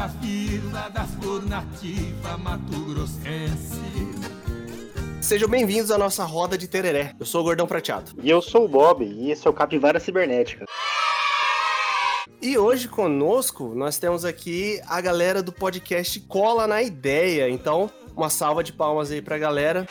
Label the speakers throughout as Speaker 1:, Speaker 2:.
Speaker 1: da vila da flor nativa Mato Grossense.
Speaker 2: Sejam bem-vindos à nossa roda de tereré. Eu sou o Gordão Prateado.
Speaker 3: E eu sou o Bob, e esse é o Capivara Cibernética.
Speaker 2: E hoje conosco nós temos aqui a galera do podcast Cola na Ideia. Então, uma salva de palmas aí pra galera.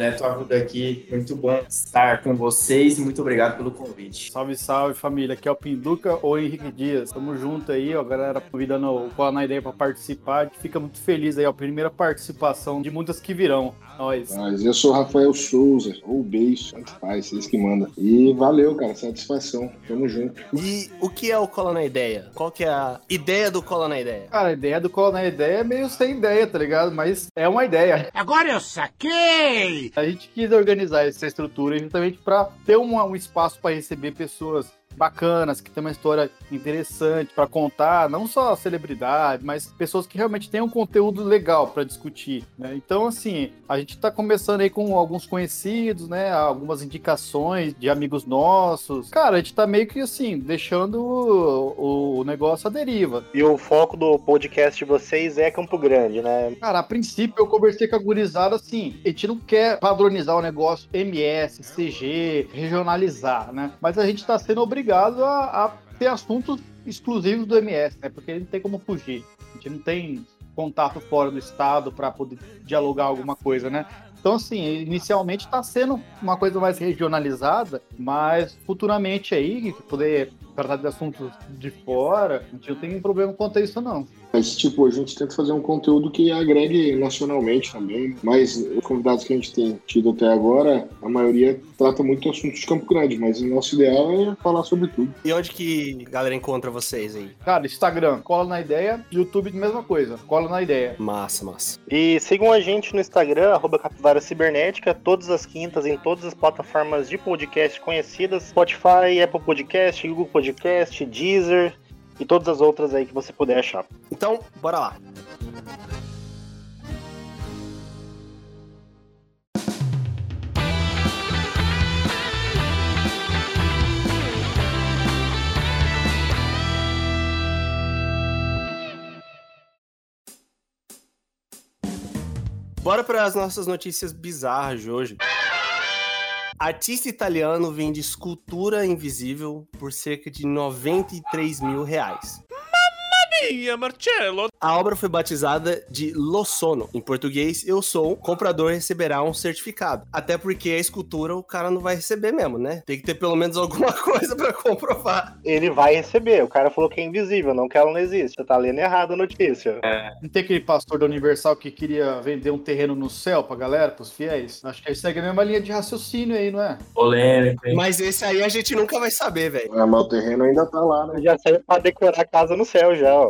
Speaker 4: Neto Arruda aqui, muito bom estar com vocês muito obrigado pelo convite.
Speaker 5: Salve, salve família, aqui é o Pinduca ou Henrique Dias. Tamo junto aí, ó, galera convidando o Cola na Ideia pra participar. A gente fica muito feliz aí, ó, primeira participação de muitas que virão. Nós.
Speaker 6: Mas eu sou Rafael Souza, ou Beijo, tanto faz, vocês que mandam. E valeu, cara, satisfação. Tamo junto.
Speaker 2: E o que é o Cola na Ideia? Qual que é a ideia do Cola na Ideia?
Speaker 5: Cara, a ideia do Cola na Ideia é meio sem ideia, tá ligado? Mas é uma ideia.
Speaker 1: Agora eu saquei!
Speaker 5: A gente quis organizar essa estrutura justamente para ter um, um espaço para receber pessoas bacanas, que tem uma história interessante para contar, não só celebridades, mas pessoas que realmente têm um conteúdo legal para discutir, né? Então, assim, a gente está começando aí com alguns conhecidos, né? Algumas indicações de amigos nossos. Cara, a gente tá meio que assim, deixando o, o negócio à deriva.
Speaker 3: E o foco do podcast de vocês é Campo Grande, né?
Speaker 5: Cara, a princípio eu conversei com a gurizada assim, a gente não quer padronizar o negócio MS, CG, regionalizar, né? Mas a gente tá sendo obrigado a, a ter assuntos exclusivos do MS, né? Porque ele não tem como fugir. A gente não tem contato fora do estado para poder dialogar alguma coisa, né? Então, assim, inicialmente está sendo uma coisa mais regionalizada, mas futuramente aí, poder tratar de assuntos de fora, a gente não tem problema quanto a isso, não.
Speaker 6: Mas, tipo, a gente tenta fazer um conteúdo que agregue nacionalmente também. Mas os convidados que a gente tem tido até agora, a maioria trata muito assuntos de Campo Grande, mas o nosso ideal é falar sobre tudo.
Speaker 2: E onde que a galera encontra vocês aí?
Speaker 5: Cara, Instagram, cola na ideia, YouTube, mesma coisa, cola na ideia.
Speaker 2: Massa, massa.
Speaker 3: E sigam a gente no Instagram, arroba Capivara Cibernética, todas as quintas, em todas as plataformas de podcast conhecidas: Spotify, Apple Podcast, Google Podcast, Deezer e todas as outras aí que você puder achar.
Speaker 2: Então, bora lá. Bora para as nossas notícias bizarras de hoje. Artista italiano vende escultura invisível por cerca de 93 mil reais.
Speaker 1: Minha, Marcelo!
Speaker 2: A obra foi batizada de Lo Sono. Em português, eu sou. O comprador receberá um certificado. Até porque a escultura o cara não vai receber mesmo, né? Tem que ter pelo menos alguma coisa pra comprovar.
Speaker 3: Ele vai receber. O cara falou que é invisível, não que ela não existe. Você tá lendo errado a notícia.
Speaker 5: Não tem aquele pastor da Universal que queria vender um terreno no céu pra galera, pros fiéis? Acho que aí segue a mesma linha de raciocínio aí, não é?
Speaker 4: Polêmico, hein?
Speaker 2: Mas esse aí a gente nunca vai saber, velho.
Speaker 6: Ah, mas o terreno ainda tá lá, né?
Speaker 3: Já saiu pra decorar a casa no céu já, ó.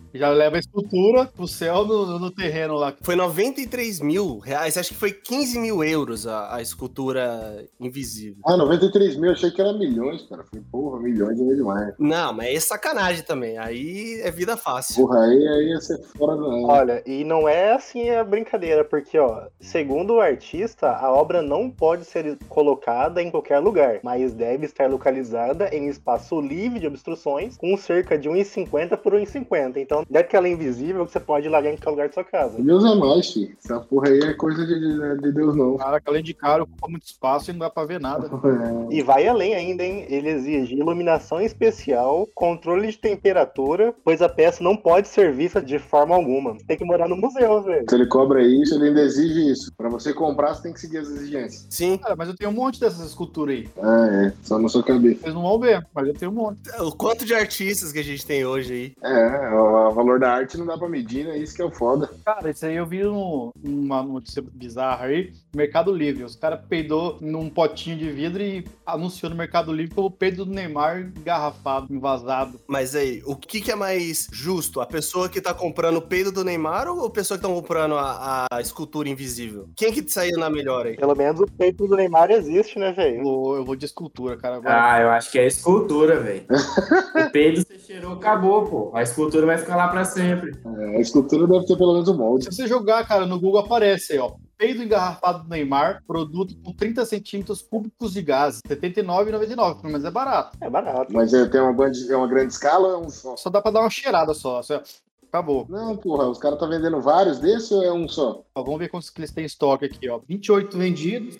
Speaker 5: Já leva a escultura pro céu no, no terreno lá.
Speaker 2: Foi 93 mil reais, acho que foi 15 mil euros a, a escultura invisível.
Speaker 6: Ah, 93 mil, achei que era milhões, cara. Falei, porra, milhões é demais.
Speaker 2: Não, mas é sacanagem também. Aí é vida fácil.
Speaker 6: Porra, aí, aí ia ser fora da.
Speaker 3: Olha, e não é assim a brincadeira, porque, ó, segundo o artista, a obra não pode ser colocada em qualquer lugar, mas deve estar localizada em espaço livre de obstruções, com cerca de 1,50 por 1,50. Então, não é que ela é invisível que você pode largar em qualquer lugar da sua casa.
Speaker 6: Deus é mais, filho. Essa porra aí é coisa de, de, de Deus, não.
Speaker 5: Caraca, além de caro, ocupa muito espaço e não dá pra ver nada.
Speaker 6: É.
Speaker 3: E vai além ainda, hein? Ele exige iluminação especial, controle de temperatura, pois a peça não pode ser vista de forma alguma. Tem que morar no museu, velho.
Speaker 6: Se ele cobra isso, ele ainda exige isso. Pra você comprar, você tem que seguir as exigências.
Speaker 2: Sim.
Speaker 5: Cara, mas eu tenho um monte dessas esculturas aí.
Speaker 6: Ah, é. Só na sua cabeça.
Speaker 5: Vocês não vão ver, mas eu tenho um monte.
Speaker 2: O quanto de artistas que a gente tem hoje aí.
Speaker 6: É, o valor da arte não dá pra medir, né? Isso que é o foda.
Speaker 5: Cara, isso aí eu vi um- uma notícia bizarra aí, Mercado Livre. Os caras peidou num potinho de vidro e anunciou no Mercado Livre como o peido do Neymar engarrafado, envasado.
Speaker 2: Mas aí, o que, que é mais justo? A pessoa que tá comprando o peido do Neymar ou a pessoa que tá comprando a, a escultura invisível? Quem que saiu na melhor aí?
Speaker 3: Pelo menos o peito do Neymar existe, né, velho?
Speaker 5: eu vou de escultura, cara. Agora.
Speaker 4: Ah, eu acho que é escultura, velho. o peido você cheirou, acabou, pô. A escultura vai ficar lá pra sempre.
Speaker 6: É, a escultura deve ter pelo menos um molde.
Speaker 5: Se você jogar, cara, no Google aparece aí, ó. peido engarrafado do Neymar, produto com 30 centímetros cúbicos de gás, R$ 79,99, pelo menos é barato.
Speaker 3: É barato.
Speaker 6: Mas é, tem uma grande, é uma grande escala ou é um só?
Speaker 5: Só dá pra dar uma cheirada só. só- Acabou.
Speaker 6: Não, porra, os caras estão vendendo vários desses ou é um só?
Speaker 5: Ó, vamos ver quantos que eles têm em estoque aqui, ó. 28 vendidos.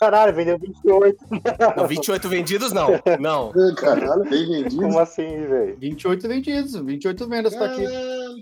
Speaker 3: Caralho, vendeu 28.
Speaker 2: Não, 28 vendidos, não. Não.
Speaker 6: Caralho, tem vendido.
Speaker 3: Como assim, velho?
Speaker 5: 28 vendidos. 28 vendas tá aqui.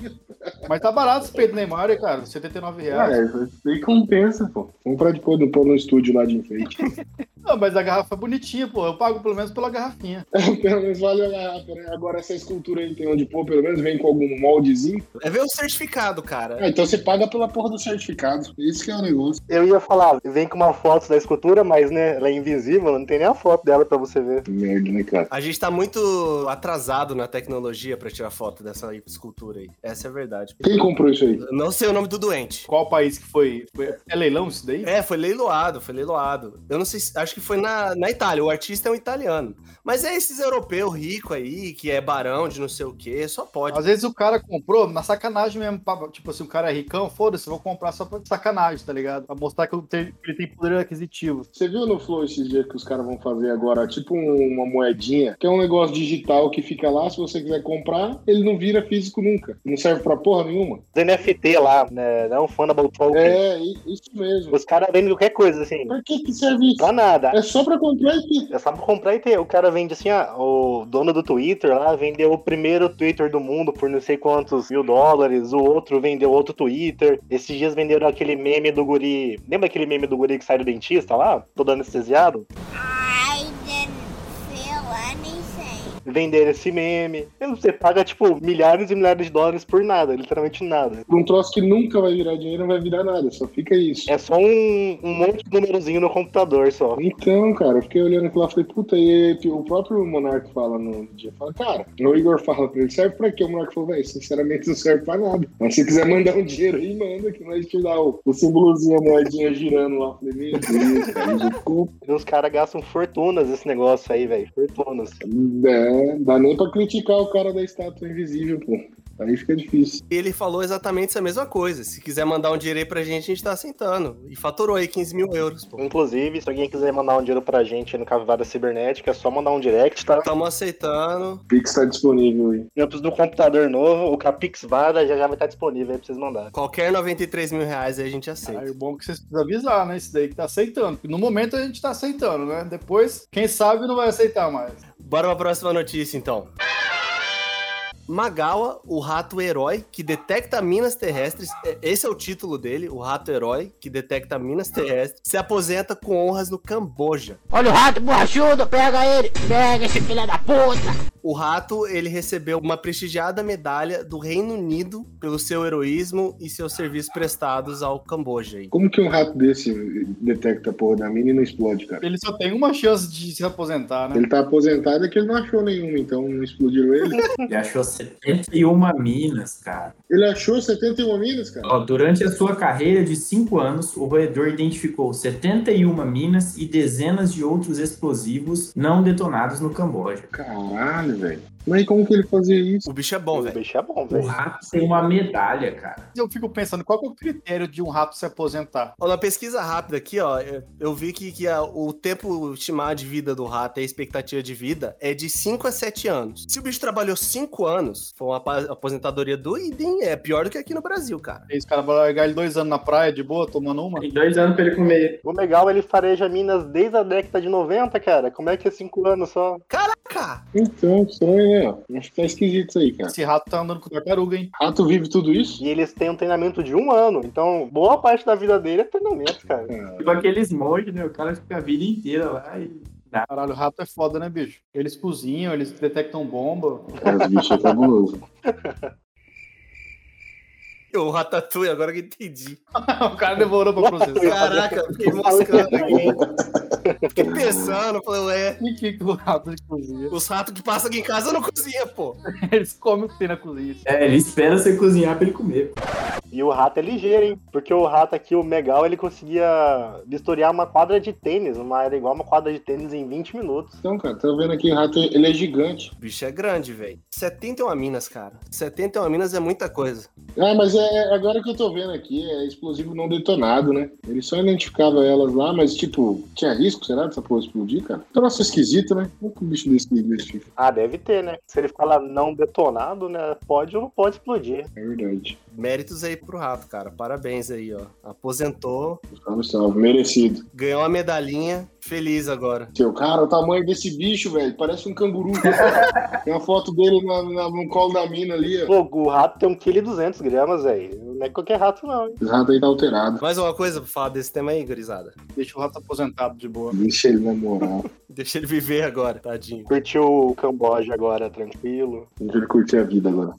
Speaker 5: Mas tá barato esse peito do Neymar, cara. 79 reais.
Speaker 6: Isso aí compensa, pô. Comprar de pôr no, pôr no estúdio lá de enfeite.
Speaker 5: Não, mas a garrafa é bonitinha, pô. Eu pago pelo menos pela garrafinha.
Speaker 6: pelo menos vale a garrafa, né? Agora essa escultura aí tem onde pôr, pelo menos vem com algum moldezinho.
Speaker 2: É ver o certificado, cara.
Speaker 6: Ah, então você paga pela porra do certificado. Isso que é o negócio.
Speaker 3: Eu ia falar, vem com uma foto da escultura, mas né, ela é invisível, não tem nem a foto dela pra você ver.
Speaker 6: Merda, né, cara?
Speaker 2: A gente tá muito atrasado na tecnologia pra tirar foto dessa escultura aí. Essa é a verdade.
Speaker 6: Quem comprou isso aí?
Speaker 2: Eu Não sei o nome do doente.
Speaker 5: Qual país que foi? foi... É leilão isso daí?
Speaker 2: É, foi leiloado, foi leiloado. Eu não sei, se- acho que foi na, na Itália. O artista é um italiano. Mas é esses europeus ricos aí, que é barão de não sei o quê, só pode.
Speaker 5: Às vezes o cara comprou na sacanagem mesmo. pra- Tipo assim, o cara é ricão, foda-se, vou comprar só pra sacanagem, tá ligado? Pra mostrar que eu tenho- que ele tem poder aquisitivo.
Speaker 6: Você viu no Flow esses dias que os caras vão fazer agora, tipo um- uma moedinha, que é um negócio digital que fica lá, se você quiser comprar, ele não vira físico nunca. Não serve pra porra nenhuma.
Speaker 3: Os NFT lá, né? Não Fundable Token.
Speaker 6: É, isso mesmo.
Speaker 3: Os caras vendem qualquer coisa, assim.
Speaker 6: Pra que que serve isso?
Speaker 3: Pra nada.
Speaker 6: É só pra comprar e ter.
Speaker 3: É só pra comprar e ter. O cara vende assim, ah, o dono do Twitter lá vendeu o primeiro Twitter do mundo por não sei quantos mil dólares. O outro vendeu outro Twitter. Esses dias venderam aquele meme do guri. Lembra aquele meme do guri que sai do dentista lá? Todo anestesiado?
Speaker 7: I
Speaker 3: Venderam esse meme. Você paga, tipo, milhares e milhares de dólares por nada, literalmente nada.
Speaker 6: Um troço que nunca vai virar dinheiro, não vai virar nada, só fica isso.
Speaker 3: É só um, um monte de númerozinho no computador só.
Speaker 6: Então, cara, eu fiquei olhando aquilo lá e falei, puta, e o próprio Monark fala no dia, fala, cara, o Igor fala pra ele, serve pra quê? O Monark falou, velho, sinceramente não serve pra nada. Mas se quiser mandar um dinheiro aí, manda, que nós te dá o, o símbolozinho, a moedinha girando lá. Eu Falei, meu Deus, cara,
Speaker 3: os caras gastam fortunas esse negócio aí, velho. Fortunas.
Speaker 6: é, dá nem pra criticar o cara da estátua invisível, pô. Aí fica difícil.
Speaker 2: Ele falou exatamente essa mesma coisa. Se quiser mandar um dinheiro aí pra gente, a gente tá aceitando. E faturou aí 15 mil euros, pô.
Speaker 3: Inclusive, se alguém quiser mandar um dinheiro pra gente no Capivara Cibernética, é só mandar um direct, tá?
Speaker 2: Tamo aceitando.
Speaker 6: Pix tá disponível aí.
Speaker 3: Eu preciso de um computador novo, o Capix Vara já já vai estar disponível aí pra vocês mandar.
Speaker 2: Qualquer 93 mil reais aí a gente
Speaker 5: Aí
Speaker 2: aceita.
Speaker 5: o bom é que vocês precisam avisar, né? Isso daí que tá aceitando. Porque no momento a gente tá aceitando, né? Depois, quem sabe não vai aceitar mais.
Speaker 2: Bora pra próxima notícia, então. Magawa, o rato herói que detecta minas terrestres. é- Esse é o título dele, o rato herói que detecta minas terrestres. Se aposenta com honras no Camboja.
Speaker 8: Olha o rato borrachudo, pega ele! Pega esse filho da puta!
Speaker 2: O rato, ele recebeu uma prestigiada medalha do Reino Unido pelo seu heroísmo e seus serviços prestados ao Camboja.
Speaker 6: Como que um rato desse detecta a porra da mina e não explode, cara?
Speaker 5: Ele só tem uma chance de se aposentar, né?
Speaker 6: Ele tá aposentado é que ele não achou nenhuma, então não explodiram ele.
Speaker 4: Ele achou 71 minas, cara.
Speaker 6: Ele achou 71 minas, cara?
Speaker 4: Ó, durante a sua carreira de 5 anos, o roedor identificou 71 minas e dezenas de outros explosivos não detonados no Camboja.
Speaker 6: Caralho, velho. Mas como que ele fazia isso?
Speaker 2: O bicho é bom,
Speaker 3: o
Speaker 2: velho.
Speaker 3: bicho é bom,
Speaker 4: O
Speaker 3: velho.
Speaker 4: rato tem uma medalha, cara.
Speaker 5: Eu fico pensando, qual que é o critério de um rato se aposentar?
Speaker 2: Ó, Na pesquisa rápida aqui, ó, eu- vi que, que a- o tempo estimado de vida do rato e a expectativa de vida é de 5 a 7 anos. Se o bicho trabalhou 5 anos, foi uma aposentadoria doida, hein? É pior do que aqui no Brasil, cara.
Speaker 5: Esse cara vai largar ele dois anos na praia, de boa, tomando uma?
Speaker 4: Tem dois anos pra ele comer.
Speaker 3: O legal, ele fareja minas desde a década de 90, cara. Como é que é 5 anos só?
Speaker 2: Caraca!
Speaker 6: Então, estranho, né? Acho que tá esquisito isso aí, cara.
Speaker 5: Esse rato tá andando com tartaruga, hein?
Speaker 6: Rato vive tudo isso?
Speaker 3: E eles têm um treinamento de um ano. Então, boa parte da vida dele é treinamento, cara.
Speaker 4: Tipo aqueles monges, né? O cara fica a vida inteira lá e.
Speaker 5: Caralho, o rato é foda, né, bicho? Eles cozinham, eles detectam bomba.
Speaker 6: É, os bichos é cabuloso.
Speaker 2: O Ratatouille, agora que eu entendi.
Speaker 5: o cara demorou pra processar.
Speaker 2: Caraca, fiquei moscando aqui. Fiquei pensando, falei, ué,
Speaker 5: E que que o rato de cozinha?
Speaker 2: os ratos que passam aqui em casa não cozinham, pô.
Speaker 5: Eles comem o que tem na cozinha.
Speaker 4: É, ele espera você cozinhar pra ele comer.
Speaker 3: E o rato é ligeiro, hein? Porque o rato aqui, o Megal, ele conseguia vistoriar uma quadra de tênis, uma era igual uma quadra de tênis em 20 minutos.
Speaker 6: Então, cara, tá vendo aqui, o rato, ele é gigante.
Speaker 2: O bicho é grande, velho. 71 minas, cara. 71 minas é muita coisa.
Speaker 6: Ah, mas é agora que eu tô vendo aqui, é explosivo não detonado, né? Ele só identificava elas lá, mas tipo, tinha risco, será, dessa porra explodir, cara? Nossa, esquisito, né? Como que um bicho desse existe?
Speaker 3: Ah, deve ter, né? Se ele falar não detonado, né? Pode ou não pode explodir.
Speaker 6: É verdade.
Speaker 2: Méritos aí pro rato, cara. Parabéns aí, ó. Aposentou,
Speaker 6: Salve, salve. Merecido.
Speaker 2: ganhou uma medalhinha. Feliz agora.
Speaker 6: Seu cara, o tamanho desse bicho, velho, parece um canguru. Tem uma foto dele na- na- no colo da mina ali, ó.
Speaker 3: Pô, o rato tem 1,2 kg, gramas, velho. Não é qualquer rato, não. hein?
Speaker 6: Esse rato aí tá alterado.
Speaker 2: Mais uma coisa pra falar desse tema aí, gurizada.
Speaker 5: Deixa o rato aposentado de boa.
Speaker 6: Deixa ele na moral.
Speaker 2: Deixa ele viver agora, tadinho.
Speaker 3: Curtiu o Camboja agora, tranquilo.
Speaker 6: Deixa ele curtir a vida agora.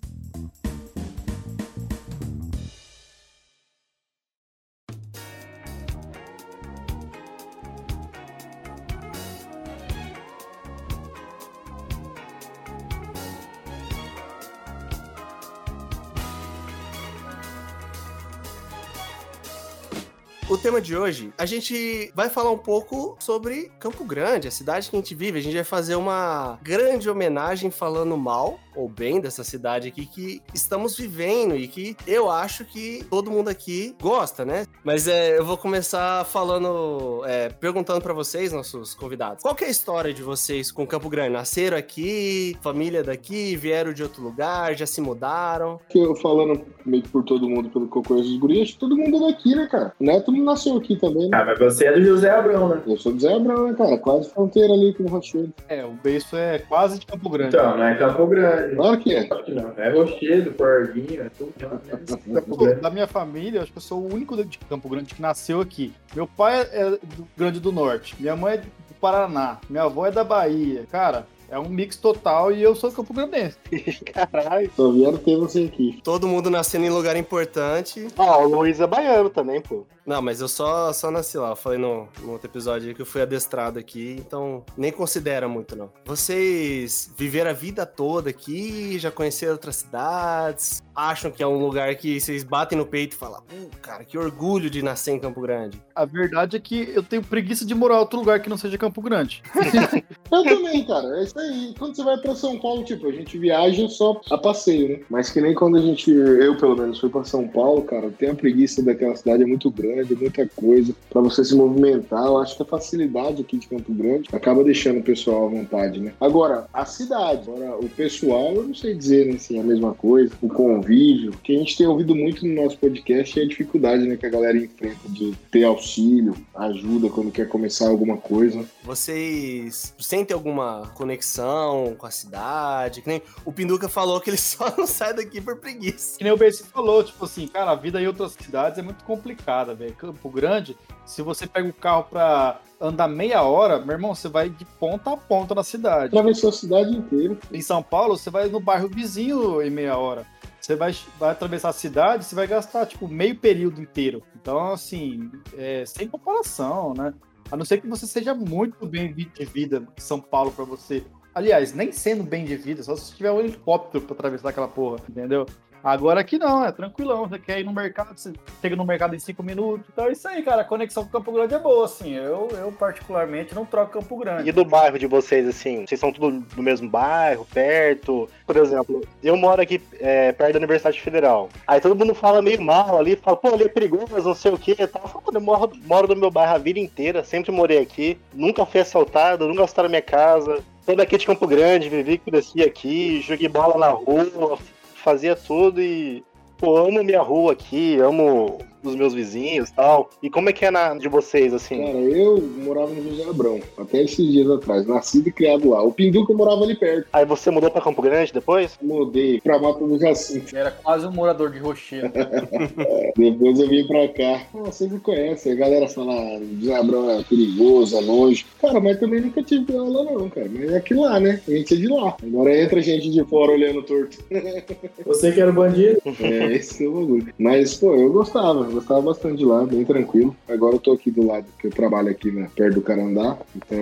Speaker 2: De hoje, a gente vai falar um pouco sobre Campo Grande, a cidade que a gente vive. A gente vai fazer uma grande homenagem falando mal ou bem dessa cidade aqui que estamos vivendo e que eu acho que todo mundo aqui gosta, né? Mas é, eu vou começar falando, é, perguntando pra vocês, nossos convidados, qual é a história de vocês com Campo Grande? Nasceram aqui, família daqui, vieram de outro lugar, já se mudaram?
Speaker 6: Eu falando meio que por todo mundo, pelo que eu conheço dos guris, todo mundo é daqui, né, cara? Neto não nasceu aqui também, né?
Speaker 4: Ah, mas você é do José Abrão, né?
Speaker 6: Eu sou do Zé Abrão, né, cara? Quase fronteira ali com o Rochedo.
Speaker 5: É, o beiço é quase de Campo Grande.
Speaker 4: Então, não é Campo Grande.
Speaker 6: Claro que é.
Speaker 4: Claro que não. É Rochedo, Porguinho, é tudo. é Grande.
Speaker 5: Da minha família, eu acho que eu sou o único de Campo Grande que nasceu aqui. Meu pai é do Grande do Norte, minha mãe é do Paraná, minha avó é da Bahia. Cara, é um mix total e eu sou Campo Grandense.
Speaker 3: Caralho.
Speaker 6: Só vieram ter você aqui.
Speaker 2: Todo mundo nascendo em lugar importante.
Speaker 3: Ó, o Luiz é baiano também, pô.
Speaker 2: Não, mas eu só, só nasci lá. Eu falei no, no outro episódio aí que eu fui adestrado aqui, então nem considera muito, não. Vocês viveram a vida toda aqui, já conheceram outras cidades, acham que é um lugar que vocês batem no peito e falam, "Pô, cara, que orgulho de nascer em Campo Grande.
Speaker 5: A verdade é que eu tenho preguiça de morar em outro lugar que não seja Campo Grande.
Speaker 6: Eu também, cara. É isso aí. Quando você vai pra São Paulo, tipo, a gente viaja só a passeio, né? Mas que nem quando a gente, eu pelo menos, fui pra São Paulo, cara, tem a preguiça daquela cidade, é muito grande, é muita coisa pra você se movimentar. Eu acho que a facilidade aqui de Campo Grande acaba deixando o pessoal à vontade, né? Agora, a cidade, agora, o pessoal, eu não sei dizer, né, assim, a mesma coisa, o convívio, que a gente tem ouvido muito no nosso podcast é a dificuldade, né, que a galera enfrenta de ter auxílio, ajuda quando quer começar alguma coisa.
Speaker 2: Vocês sentem alguma conexão com a cidade? Que nem o Pinduca falou que ele só não sai daqui por preguiça.
Speaker 5: Que nem o Bessi falou, tipo assim, cara, a vida em outras cidades é muito complicada, velho. Campo Grande, se você pega o carro pra andar meia hora, meu irmão, você vai de ponta a ponta na cidade.
Speaker 6: Atravessou a cidade inteira.
Speaker 5: Em São Paulo, você vai no bairro vizinho em meia hora. Você vai, vai atravessar a cidade, você vai gastar, tipo, meio período inteiro. Então, assim, é, sem comparação, né? A não ser que você seja muito bem de vida em São Paulo pra você. Aliás, nem sendo bem de vida, só se tiver um helicóptero pra atravessar aquela porra, entendeu? Agora aqui não, é tranquilão. Você quer ir no mercado, você chega no mercado em cinco minutos. Então é isso aí, cara. A conexão com Campo Grande é boa, assim. Eu, eu particularmente, não troco Campo Grande.
Speaker 3: E do bairro de vocês, assim? Vocês são tudo do mesmo bairro, perto? Por exemplo, eu moro aqui é, perto da Universidade Federal. Aí todo mundo fala meio mal ali, fala, pô, ali é perigoso, não sei o tal. Eu falo, "Mano, eu moro, moro no meu bairro a vida inteira, sempre morei aqui, nunca fui assaltado, nunca assaltaram minha casa. Sou daqui de Campo Grande, vivi, cresci aqui, joguei bola na rua, fazia tudo e. Pô, amo minha rua aqui, amo os meus vizinhos e tal. E como é que é na de vocês, assim?
Speaker 6: Cara, eu morava no José Abrão, até esses dias atrás, nascido e criado lá. O Pinduca morava ali perto.
Speaker 3: Aí você mudou pra Campo Grande depois?
Speaker 6: Mudei pra Mato do Jacinto.
Speaker 5: Era quase um morador de Rochedo.
Speaker 6: Depois eu vim pra cá. Ah, você me conhece. A galera fala, José Abrão é perigoso, é longe. Cara, mas também nunca tive aula não, cara. Mas é aqui lá, né? A gente é de lá. Agora entra gente de fora olhando torto.
Speaker 4: Você que era o bandido?
Speaker 6: É, esse é o bagulho. Mas, pô, eu gostava. Gostava bastante de lá, bem tranquilo. Agora eu tô aqui do lado, que eu trabalho aqui né, perto do Carandá. Então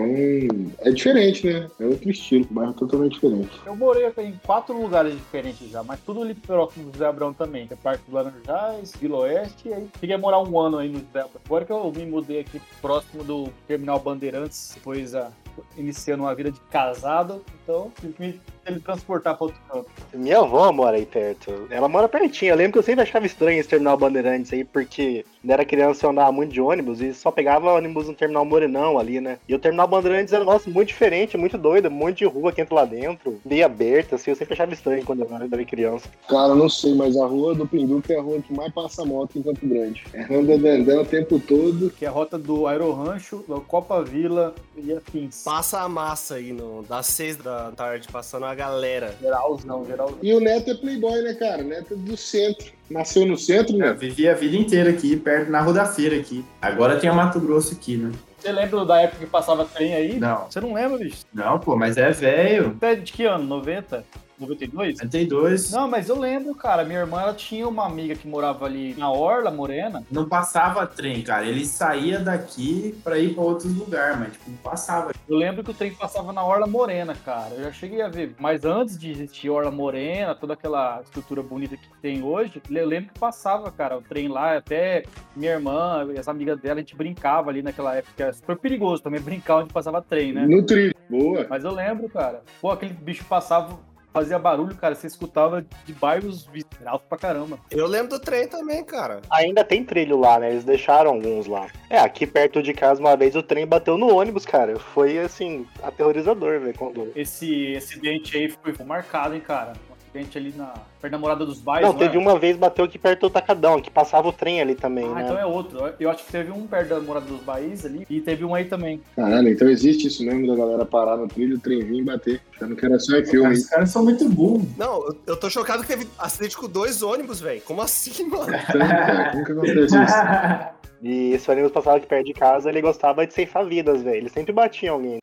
Speaker 6: é diferente, né? É outro estilo, o bairro é totalmente diferente.
Speaker 5: Eu morei em quatro lugares diferentes já, mas tudo ali próximo do José Abrão também, que é parte do Laranjais, Vila Oeste, e aí a morar um ano aí no José Abrão. Agora que eu me mudei aqui próximo do Terminal Bandeirantes, depois a, iniciando uma vida de casado, então tive teletransportar para outro canto.
Speaker 3: Minha avó mora aí perto. Ela mora pertinho. Eu lembro que eu sempre achava estranho esse terminal Bandeirantes aí, porque quando era criança eu andava muito de ônibus e só pegava ônibus no terminal Morenão ali, né? E o terminal Bandeirantes era, nossa, muito diferente, muito doido, um monte de rua que entra lá dentro, meio aberta, assim. Eu sempre achava estranho quando eu era criança.
Speaker 6: Cara, não sei, mas a rua do Pinduca é a rua que mais passa moto em Campo Grande. É anda andando o tempo todo.
Speaker 5: Que é a rota do Aero Rancho, da Copa Vila e afins.
Speaker 2: Passa a massa aí, no, das seis da tarde, passando a galera.
Speaker 5: Geralzão, geralzão.
Speaker 6: E o Neto é playboy, né, cara? O Neto é do centro. Nasceu no centro,
Speaker 4: Eu
Speaker 6: né?
Speaker 4: vivi a vida inteira aqui, perto na Rua da Feira aqui. Agora tem o Mato Grosso aqui, né?
Speaker 5: Você lembra da época que passava trem aí?
Speaker 4: Não.
Speaker 5: Você não lembra, bicho?
Speaker 4: Não, pô, mas é velho.
Speaker 5: Até de que ano? 90? 92?
Speaker 4: 92.
Speaker 5: Não, mas eu lembro, cara. Minha irmã ela tinha uma amiga que morava ali na Orla, Morena.
Speaker 4: Não passava trem, cara. Ele saía daqui pra ir pra outros lugares, mas tipo, não passava.
Speaker 5: Eu lembro que o trem passava na Orla Morena, cara. Eu já cheguei a ver. Mas antes de existir Orla Morena, toda aquela estrutura bonita que tem hoje, eu lembro que passava, cara, o trem lá. Até minha irmã e as amigas dela, a gente brincava ali naquela época. Era super perigoso também brincar onde passava trem, né?
Speaker 6: No trilho. Boa.
Speaker 5: Mas eu lembro, cara. Pô, aquele bicho passava, fazia barulho, cara. Você escutava de bairros alto pra caramba.
Speaker 2: Eu lembro do trem também, cara.
Speaker 3: Ainda tem trilho lá, né? Eles deixaram alguns lá. É, aqui perto de casa, uma vez o trem bateu no ônibus, cara. Foi, assim, aterrorizador, velho, quando...
Speaker 5: Esse acidente aí foi marcado, hein, cara. Acidente ali na perto da morada dos bairros.
Speaker 3: Não, teve
Speaker 5: é?
Speaker 3: uma vez bateu aqui perto do Tacadão, que passava o trem ali também,
Speaker 5: Ah,
Speaker 3: né?
Speaker 5: então é outro. Eu acho que teve um perto da morada dos bairros ali e teve um aí também.
Speaker 6: Caralho, então existe isso mesmo da galera parar no trilho, o trem vir e bater. Achando que era só em filme.
Speaker 4: Os caras são muito burros.
Speaker 2: Não, eu, eu tô chocado que teve acidente com dois ônibus, velho. Como assim, mano?
Speaker 6: Então, cara, como que acontece isso?
Speaker 3: E esse ônibus passava aqui perto de casa, ele gostava de ceifar vidas, velho. Ele sempre batia em alguém.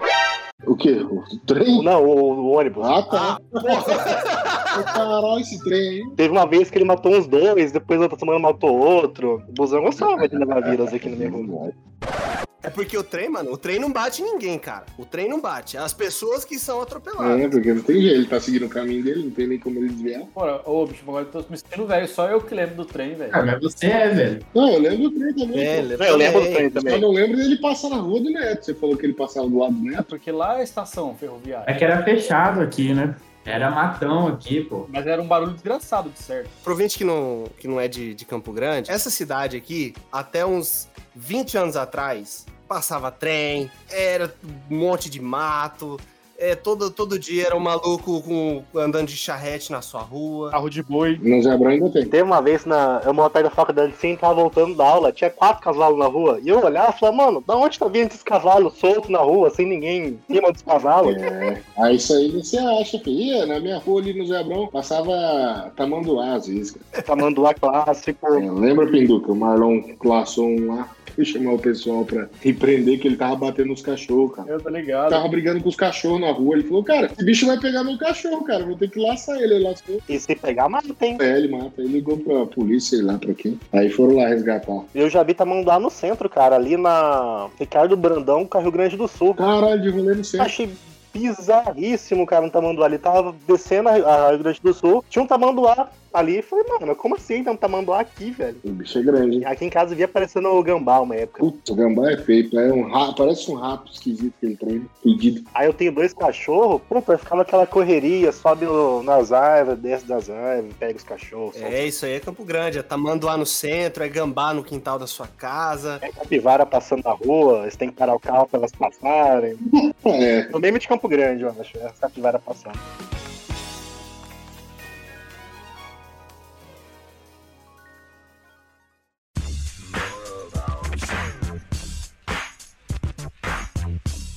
Speaker 6: O quê? O trem?
Speaker 3: Não, o, o ônibus.
Speaker 6: Ah, tá. Caralho, esse trem aí.
Speaker 3: Teve uma vez que ele matou uns dois, depois outra semana matou outro. O busão gostava de levar vidas aqui no meu rua.
Speaker 2: É porque o trem, mano, o trem não bate em ninguém, cara. O trem não bate. É as pessoas que são atropeladas.
Speaker 6: É, porque não tem jeito, ele tá seguindo o caminho dele, não tem nem como ele desviar.
Speaker 5: Porra, ô, bicho, agora eu tô me sentindo velho. Só eu que lembro do trem, velho.
Speaker 4: Ah, mas você é, velho.
Speaker 6: Não, eu lembro do trem também.
Speaker 2: É,
Speaker 6: pô.
Speaker 3: Eu lembro do trem
Speaker 6: Eu só
Speaker 3: também.
Speaker 6: não lembro dele passar na rua do Neto. Você falou que ele passava do lado do
Speaker 5: É
Speaker 6: Neto.
Speaker 5: porque lá é a estação ferroviária.
Speaker 4: É que era fechado aqui, né? Era matão aqui, pô.
Speaker 5: Mas era um barulho desgraçado, de certo.
Speaker 2: Pro ouvinte que não, que não é de, de Campo Grande, essa cidade aqui, até uns 20 anos atrás, passava trem, era um monte de mato, é, todo, todo dia era um maluco com, andando de charrete na sua rua.
Speaker 5: Carro de boi.
Speaker 6: No Zé Abrão ainda tem.
Speaker 3: Teve uma vez na. Eu moro perto da faculdade assim, tava voltando da aula, tinha quatro cavalos na rua. E eu olhava e falava, mano, da onde tá vindo esses cavalos soltos na rua, sem ninguém em cima dos cavalos?
Speaker 6: É. Aí isso aí você acha, filho. Ih, na minha rua ali no Zé Abrão passava tamanduá às vezes, cara.
Speaker 3: Tamanduá clássico.
Speaker 6: É, lembra, Pinduca? O Marlon laçou um lá. Fui chamar o pessoal pra repreender que ele tava batendo nos cachorros, cara.
Speaker 5: Eu tô ligado.
Speaker 6: Tava brigando com os cachorros na rua. Ele falou, cara, esse bicho vai pegar meu cachorro, cara. Vou ter que laçar ele. Ele laçou.
Speaker 3: E se pegar, mata, hein?
Speaker 6: É, ele mata. Ele ligou pra polícia, sei lá pra quem. Aí foram lá resgatar.
Speaker 3: Eu já vi Tamanduá no centro, cara, ali na Ricardo Brandão, com Rio Grande do Sul.
Speaker 6: Caralho, de rolê no centro.
Speaker 3: Achei bizarríssimo, cara, um tamanduá ali. Tava descendo a a Rio Grande do Sul, tinha um tamanduá ali. e Falei, mano, como assim tem um tamanduá aqui, velho?
Speaker 6: O bicho é grande.
Speaker 3: Aqui em casa via aparecendo o gambá uma época.
Speaker 6: Puta, o gambá é feio. É um rato, parece um rato esquisito que ele treina. Pedido.
Speaker 3: Aí eu tenho dois cachorros, puta, ficava aquela correria, sobe no- nas árvores, desce das árvores, pega os cachorros. solta.
Speaker 2: É, isso aí é Campo Grande. É tamanduá no centro, é gambá no quintal da sua casa.
Speaker 3: É capivara passando na rua, você tem que parar o carro pra elas passarem.
Speaker 6: É.
Speaker 3: No mesmo de Campo Grande, eu acho, é capivara passando.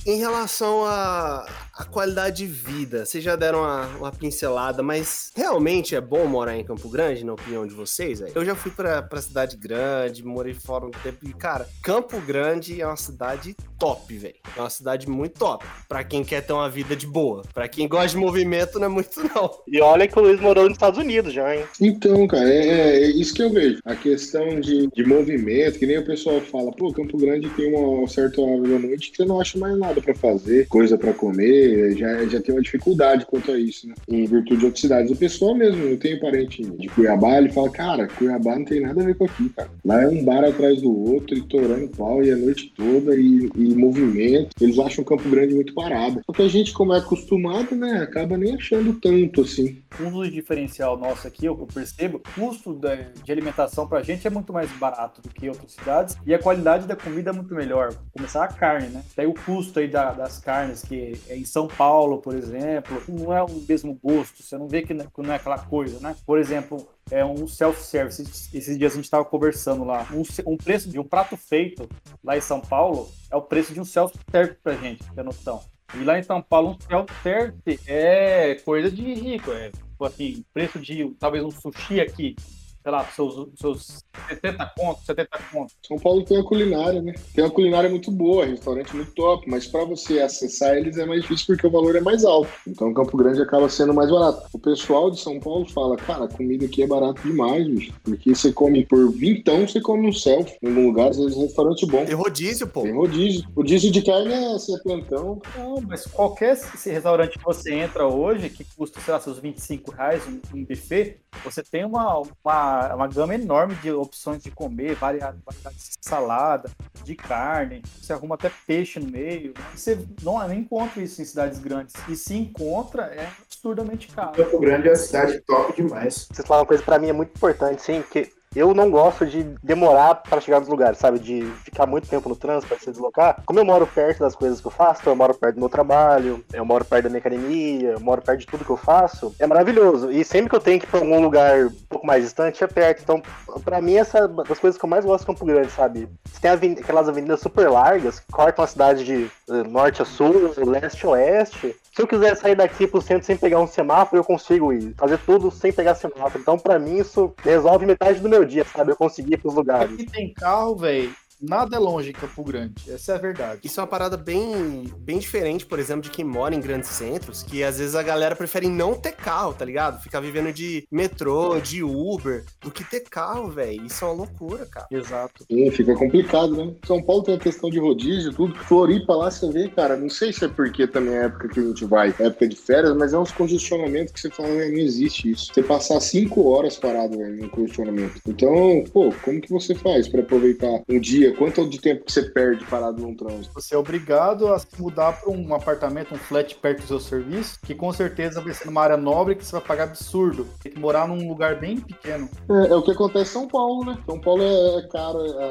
Speaker 2: Em relação a, a qualidade de vida. Vocês já deram uma, uma pincelada, mas realmente é bom morar em Campo Grande, na opinião de vocês? velho? Eu já fui pra, pra cidade grande, morei fora um tempo e, cara, Campo Grande é uma cidade top, velho. É uma cidade muito top. Pra quem quer ter uma vida de boa. Pra quem gosta de movimento, não é muito, não.
Speaker 3: E olha que o Luiz morou nos Estados Unidos já, hein?
Speaker 6: Então, cara, é, é isso que eu vejo. A questão de, de movimento, que nem o pessoal fala, pô, Campo Grande tem uma certa hora da noite que você não acha mais nada pra fazer, coisa pra comer, já, já tem uma dificuldade quanto a isso, né? Em virtude de outras cidades. O pessoal mesmo, eu tenho parente de Cuiabá, ele fala, cara, Cuiabá não tem nada a ver com aqui, cara. Lá é um bar atrás do outro, e torando pau, e a noite toda, e, e movimento. Eles acham Campo Grande muito parado. Só que a gente, como é acostumado, né, acaba nem achando tanto assim.
Speaker 5: um dos diferencial nosso aqui, eu percebo, o custo de alimentação pra gente é muito mais barato do que outras cidades e a qualidade da comida é muito melhor. Começar a carne, né? Daí o custo aí da- das carnes, que é em São Paulo, por exemplo, não é o mesmo gosto, você não vê que não é- que não é aquela coisa, né? Por exemplo, é um self-service. Esses- dias a gente estava conversando lá. Um, um preço de um prato feito lá em São Paulo é o preço de um self-service pra gente, ter noção. E lá em São Paulo, um self-service é coisa de rico. É, tipo assim, preço de talvez um sushi aqui, sei lá, seus, seus 70 contos, 70 contos.
Speaker 6: São Paulo tem a culinária, né? Tem uma culinária muito boa, restaurante muito top, mas para você acessar eles é mais difícil porque o valor é mais alto. Então Campo Grande acaba sendo mais barato. O pessoal de São Paulo fala, cara, a comida aqui é barato demais, bicho. Porque você come por vintão, você come no self. Em algum lugar, às vezes, restaurante bom.
Speaker 2: Tem rodízio, pô.
Speaker 6: Tem rodízio. Rodízio de carne é setentão.
Speaker 5: Não, mas qualquer esse restaurante que você entra hoje, que custa, sei lá, seus 25 reais, um, um buffet, você tem uma, uma, uma gama enorme de opções de comer, variedade, de salada, de carne, você arruma até peixe no meio. né? Você não, não encontra isso em cidades grandes. E se encontra, é absurdamente caro.
Speaker 4: Campo Grande é uma cidade top demais.
Speaker 3: Vocês falaram uma coisa que pra mim é muito importante, sim, que eu não gosto de demorar para chegar nos lugares, sabe? De ficar muito tempo no trânsito para se deslocar. Como eu moro perto das coisas que eu faço, eu moro perto do meu trabalho, eu moro perto da minha academia, eu moro perto de tudo que eu faço, é maravilhoso. E sempre que eu tenho que ir pra algum lugar um pouco mais distante, é perto. Então, pra mim, essa é das coisas que eu mais gosto de Campo Grande, sabe? Você tem aven- aquelas avenidas super largas que cortam a cidade de norte a sul, leste a oeste. Se eu quiser sair daqui pro centro sem pegar um semáforo, eu consigo ir. Fazer tudo sem pegar semáforo. Então, pra mim, isso resolve metade do meu dia, sabe? Eu conseguir ir pros lugares.
Speaker 5: Aqui tem carro, velho. Nada é longe em Campo Grande. Essa é a verdade.
Speaker 2: Isso é uma parada bem, bem diferente, por exemplo, de quem mora em grandes centros, que às vezes a galera prefere não ter carro, tá ligado? Ficar vivendo de metrô, de Uber, do que ter carro, velho. Isso é uma loucura, cara.
Speaker 5: Exato.
Speaker 6: Sim, fica complicado, né? São Paulo tem a questão de rodízio e tudo. Floripa lá você vê, cara, não sei se é porque também é a época que a gente vai, é época de férias, mas é uns congestionamentos que você fala, "É, não existe isso. Você passar cinco horas parado, velho, no congestionamento. Então, pô, como que você faz pra aproveitar um dia? Quanto de tempo que você perde parado num trânsito?
Speaker 5: Você é obrigado a se mudar para um apartamento, um flat perto do seu serviço, que com certeza vai ser numa área nobre que você vai pagar absurdo. Tem que morar num lugar bem pequeno.
Speaker 6: É, é o que acontece em São Paulo, né? São Paulo é, é caro a,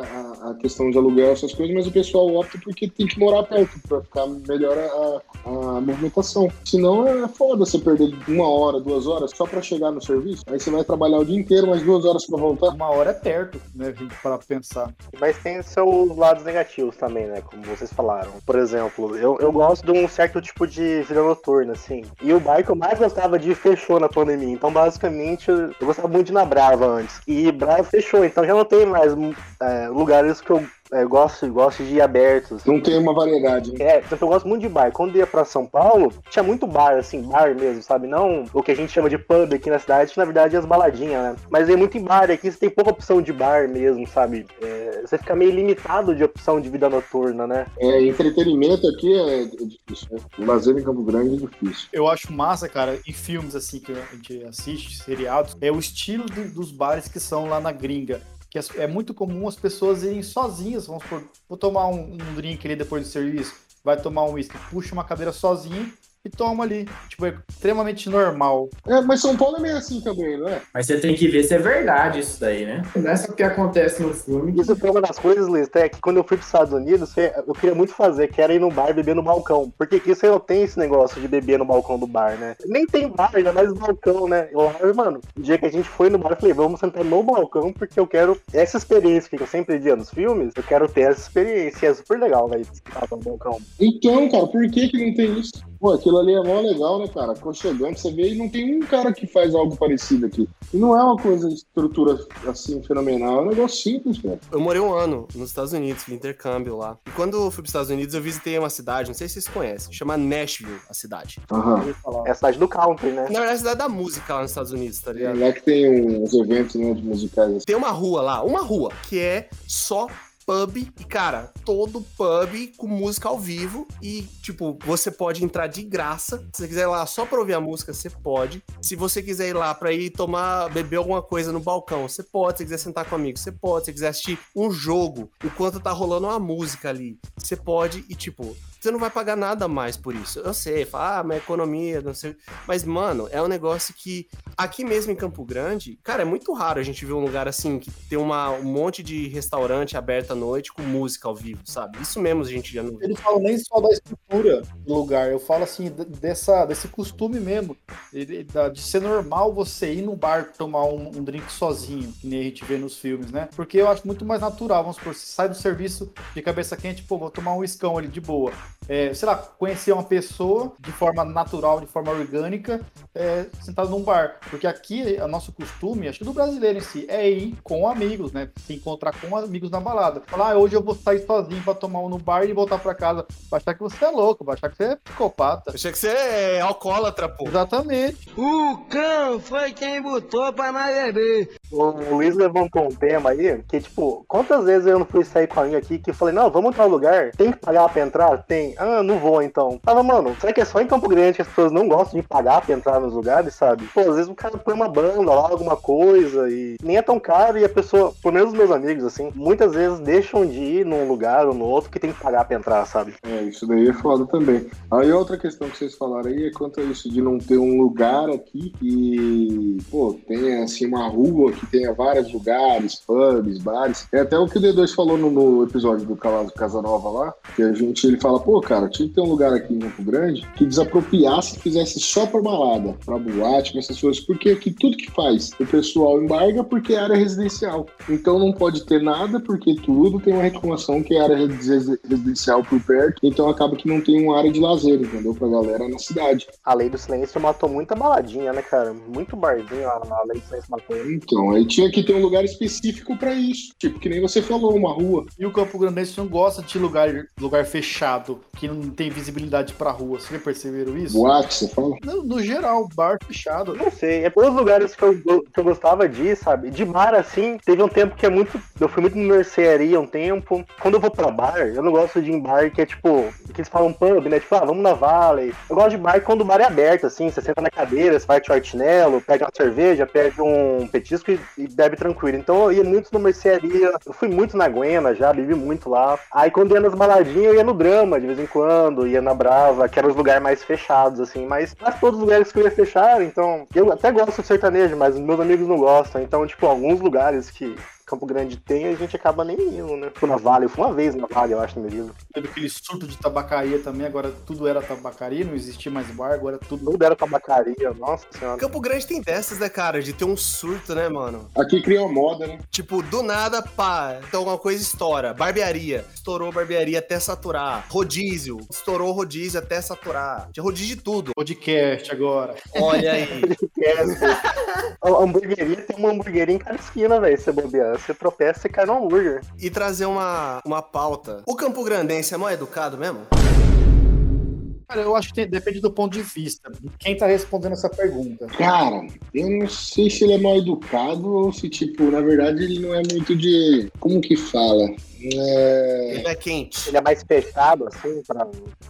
Speaker 6: a- a questão de aluguel, essas coisas, mas o pessoal opta porque tem que morar perto pra ficar melhor a, a movimentação. Senão é foda você perder uma hora, duas horas só pra chegar no serviço. Aí você vai trabalhar o dia inteiro, mais duas horas pra voltar.
Speaker 5: Uma hora é perto, né, gente para pensar.
Speaker 3: Mas tem seus lados negativos também, né? Como vocês falaram. Por exemplo, eu, eu gosto de um certo tipo de vida noturna, assim. E o bar que eu mais gostava de fechou na pandemia. Então, basicamente, eu eu gostava muito de ir na Brava antes. E Brava fechou, então já não tem mais é, lugares que eu é, gosto, gosto de ir abertos.
Speaker 6: Não tem uma variedade, né?
Speaker 3: É, eu gosto muito de bar. Quando eu ia pra São Paulo, tinha muito bar, assim, bar mesmo, sabe? Não o que a gente chama de pub aqui na cidade, que na verdade é as baladinhas, né? Mas é muito em bar, aqui você tem pouca opção de bar mesmo, sabe? É, você fica meio limitado de opção de vida noturna, né?
Speaker 6: É, entretenimento aqui é, é difícil, né? O lazer em Campo Grande é difícil.
Speaker 5: Eu acho massa, cara, em filmes assim que a gente assiste, seriados, é o estilo do- dos bares que são lá na gringa. Que é, muito comum as pessoas irem sozinhas, vamos por, vou tomar um, um drink ali depois do serviço, vai tomar um uísque, puxa uma cadeira sozinho e toma ali. Tipo, é extremamente normal.
Speaker 6: É, mas São Paulo é meio assim também, não é?
Speaker 4: Mas você tem que ver se é verdade isso daí, né? Não é só porque acontece no filme. que-
Speaker 3: Isso foi uma das coisas, Luiz, até que quando eu fui para os Estados Unidos, eu queria muito fazer, que era ir no bar e beber no balcão. Porque aqui você não tem esse negócio de beber no balcão do bar, né? Nem tem bar, ainda mais balcão, né? Lá, mano, o dia que a gente foi no bar, eu falei, vamos sentar no balcão, porque eu quero essa experiência que eu sempre via nos filmes, eu quero ter essa experiência. E é super legal, velho, sentar no balcão.
Speaker 6: Então, cara, por que que não tem isso? Pô, aquilo ali é mó legal, né, cara? Aconchegante, você vê e não tem um cara que faz algo parecido aqui. E não é uma coisa de estrutura assim fenomenal, é um negócio simples, cara.
Speaker 2: Eu morei um ano nos Estados Unidos, fiz intercâmbio lá. E quando eu fui pros Estados Unidos, eu visitei uma cidade, não sei se vocês conhecem, chama Nashville, a cidade.
Speaker 6: Aham.
Speaker 3: É a cidade do country, né?
Speaker 2: Na verdade, é a cidade da música lá nos Estados Unidos, tá
Speaker 6: É
Speaker 2: ligado?
Speaker 6: lá que tem uns eventos né, musicais assim.
Speaker 2: Tem uma rua lá, uma rua, que é só pub e, cara, todo pub com música ao vivo e, tipo, você pode entrar de graça. Se você quiser ir lá só pra ouvir a música, você pode. Se você quiser ir lá pra ir tomar, beber alguma coisa no balcão, você pode. Se quiser sentar com você pode. Se quiser assistir um jogo enquanto tá rolando uma música ali, você pode e, tipo, você não vai pagar nada mais por isso. Eu sei, fala, ah, mas economia, não sei. Mas, mano, é um negócio que aqui mesmo em Campo Grande, cara, é muito raro a gente ver um lugar assim que tem uma, um monte de restaurante aberto à noite com música ao vivo, sabe? Isso mesmo a gente já não
Speaker 5: não falo nem só da estrutura do lugar, eu falo assim, dessa, desse costume mesmo. ele- De ser normal você ir no bar tomar um, um drink sozinho, que nem a gente vê nos filmes, né? Porque eu acho muito mais natural, vamos supor, você sai do serviço de cabeça quente, pô, vou tomar um escão ali de boa. É, sei lá, conhecer uma pessoa de forma natural, de forma orgânica, é, sentado num bar. Porque aqui, o nosso costume, acho que do brasileiro em si, é ir com amigos, né? Se encontrar com amigos na balada. Falar, ah, hoje eu vou sair sozinho pra tomar um no bar e voltar pra casa. Vai achar que você é louco, vai achar que você é psicopata.
Speaker 2: Achei que você é alcoólatra, pô.
Speaker 5: Exatamente.
Speaker 1: O cão foi quem botou pra nós beber.
Speaker 3: O Luiz levantou um tema aí, que tipo, quantas vezes eu não fui sair com a minha aqui que eu falei, não, vamos entrar no lugar, tem que pagar pra entrar? Tem. Ah, não vou então. Tava, mano, será que é só em Campo Grande que as pessoas não gostam de pagar pra entrar nos lugares, sabe? Pô, às vezes o cara põe uma banda lá, alguma coisa, e nem é tão caro, e a pessoa, pelo menos os meus amigos, assim, muitas vezes deixam de ir num lugar ou no outro que tem que pagar pra entrar, sabe?
Speaker 6: É, isso daí é foda também. Aí outra questão que vocês falaram aí é quanto a isso de não ter um lugar aqui que, pô, tenha assim uma rua que tenha vários lugares, pubs, bares. É até o que o D2 falou no, no episódio do Casanova lá, que a gente, ele fala, pô, cara, tinha que ter um lugar aqui em Campo Grande que desapropriasse e fizesse só pra balada, pra boate, essas coisas, porque aqui tudo que faz o pessoal embarga porque é área residencial. Então não pode ter nada porque tudo tem uma reclamação que é área resi- residencial por perto, então acaba que não tem uma área de lazer, entendeu? Pra galera na cidade.
Speaker 3: A lei do silêncio matou muita baladinha, né, cara? Muito barzinho a, a lei do silêncio matou.
Speaker 6: Então, aí tinha que ter um lugar específico pra isso. Tipo, que nem você falou, uma rua.
Speaker 5: E o Campo Grandense não gosta de lugar, lugar fechado, que não tem visibilidade pra rua. Vocês já perceberam isso?
Speaker 6: Boate, você fala?
Speaker 5: No, no geral, bar fechado.
Speaker 3: Não sei, é pelos lugares que eu, que eu gostava de ir, sabe? De bar, assim, teve um tempo que é muito. Eu fui muito no mercearia um tempo. Quando eu vou pra bar, eu não gosto de ir em bar que é tipo. que eles falam pub, né? Tipo, ah, vamos na Valley. Eu gosto de bar quando o bar é aberto, assim. Você senta na cadeira, você vai de chinelo, pede uma cerveja, pede um petisco e, e bebe tranquilo. Então eu ia muito no mercearia. Eu fui muito na Guena já, bebi muito lá. Aí quando ia nas baladinhas, eu ia no drama de vez em quando, ia na Brava, que eram os lugares mais fechados, assim. Mas quase todos os lugares que eu ia fechar, então. Eu até gosto de sertanejo, mas meus amigos não gostam. Então, tipo, alguns lugares que. Campo Grande tem, a gente acaba nem indo, né? Fui na Vale, eu fui uma vez na Vale, eu acho, minha vida.
Speaker 5: Teve aquele surto de tabacaria também, agora tudo era tabacaria, não existia mais bar, agora tudo.
Speaker 3: Tudo era tabacaria, nossa senhora.
Speaker 2: Campo Grande tem dessas, né, cara? De ter um surto, né, mano?
Speaker 6: Aqui cria uma moda, né?
Speaker 2: Tipo, do nada, pá, então alguma coisa estoura. Barbearia. Estourou barbearia até saturar. Rodízio. Estourou rodízio até saturar. Tinha rodízio de tudo.
Speaker 5: Podcast agora.
Speaker 2: Olha aí.
Speaker 3: A hamburgueria tem uma hamburgueria em cada esquina, velho. Você bobear, você tropeça e cai no hambúrguer.
Speaker 2: e trazer uma, uma pauta. O Campo Grandense é mal educado mesmo?
Speaker 5: Cara, eu acho que tem- depende do ponto de vista. de Quem tá respondendo essa pergunta?
Speaker 6: Cara, eu não sei se ele é mal educado ou se, tipo, na verdade ele não é muito de. Como que fala? É,
Speaker 2: Ele é quente.
Speaker 3: Ele é mais fechado, assim, pra,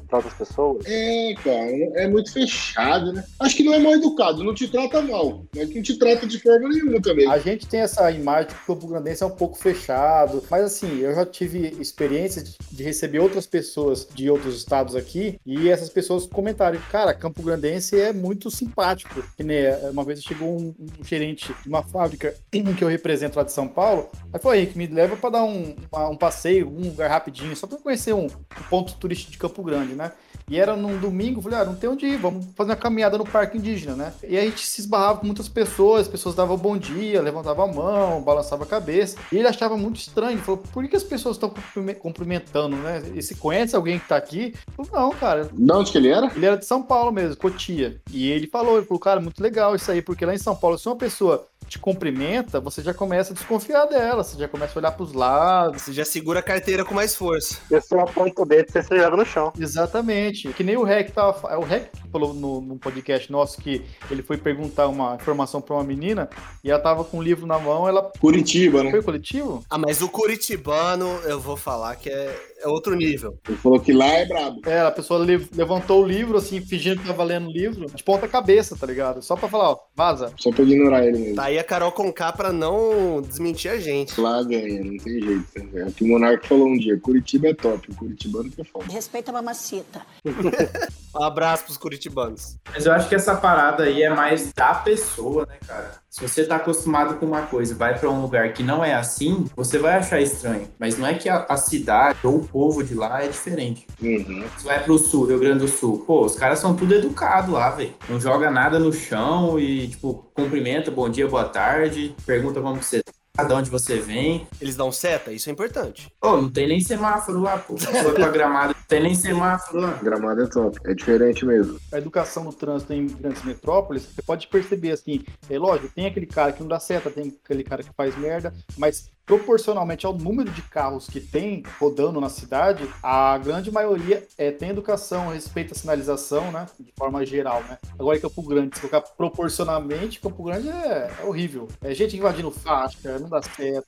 Speaker 3: pra outras pessoas.
Speaker 6: é, cara, é muito fechado, né? Acho que não é mal educado, não te trata mal, mas não te trata de forma nenhuma também.
Speaker 5: A gente tem essa imagem que o Campo Grandense é um pouco fechado, mas assim, eu já tive experiência de, receber outras pessoas de outros estados aqui e essas pessoas comentaram, cara, Campo Grandense é muito simpático. Que nem eh, uma vez chegou um, um gerente de uma fábrica que eu represento lá de São Paulo, aí falou, Henrique, me leva para dar um, uma- um passeio, um lugar rapidinho, só pra conhecer um, um ponto turístico de Campo Grande, né? E era num domingo, falei, ah, não tem onde ir, vamos fazer uma caminhada no parque indígena, né? E a gente se esbarrava com muitas pessoas, as pessoas davam bom dia, levantavam a mão, balançavam a cabeça. E ele achava muito estranho, ele falou, por que, as pessoas estão cumprime- cumprimentando, né? E se conhece alguém que tá aqui? Eu falei, não, cara,
Speaker 6: De onde que ele era?
Speaker 5: ele era de São Paulo mesmo, Cotia. E ele falou, ele falou, cara, muito legal isso aí, porque lá em São Paulo, se uma pessoa te cumprimenta, você já começa a desconfiar dela, você já começa a olhar pros lados.
Speaker 2: Você já segura a carteira com mais força.
Speaker 3: Pessoa aponta o dedo e você joga no chão.
Speaker 5: Exatamente. Que nem o Rec tava. É o Rec falou no, num podcast nosso que ele foi perguntar uma informação pra uma menina e ela tava com um livro na mão, ela.
Speaker 6: Curitiba, né?
Speaker 5: Foi coletivo?
Speaker 2: Ah, mas o curitibano, eu vou falar que é, é outro nível.
Speaker 6: Ele falou que lá é brabo.
Speaker 5: É, a pessoa le- levantou o livro, assim, fingindo que tava lendo o livro, de ponta cabeça, tá ligado? Só pra falar, ó, vaza.
Speaker 6: Só pra ignorar ele mesmo.
Speaker 2: Tá aí a Carol Conká pra não desmentir a gente.
Speaker 6: Lá ganha, não tem jeito. É o que o Monark falou um dia. Curitiba é top, o Curitibano que é foda.
Speaker 8: Respeita a mamacita.
Speaker 2: Um abraço pros curitibanos.
Speaker 4: Mas eu acho que essa parada aí é mais da pessoa, né, cara? Se você tá acostumado com uma coisa, vai pra um lugar que não é assim, você vai achar estranho. Mas não é que a, a cidade ou o povo de lá é diferente.
Speaker 6: Uhum.
Speaker 4: Você vai pro sul, Rio Grande do Sul, pô, os caras são tudo educados lá, velho. Não joga nada no chão e, tipo, cumprimenta, bom dia, boa tarde, pergunta como que você tá, de onde você vem.
Speaker 2: Eles dão seta? Isso é importante.
Speaker 4: Pô, não tem nem semáforo lá, pô. Foi pra gramado, não tem nem semáforo lá.
Speaker 6: Gramado é top. É diferente mesmo.
Speaker 5: A educação no trânsito em grandes metrópoles, você pode perceber assim, é lógico, tem aquele cara que não dá seta, tem aquele cara que faz merda, mas proporcionalmente ao número de carros que tem rodando na cidade, a grande maioria é, tem educação, respeita a sinalização, né? De forma geral, né? Agora em Campo Grande, se colocar proporcionalmente, Campo Grande é, é horrível. É gente invadindo faixa, não dá seta.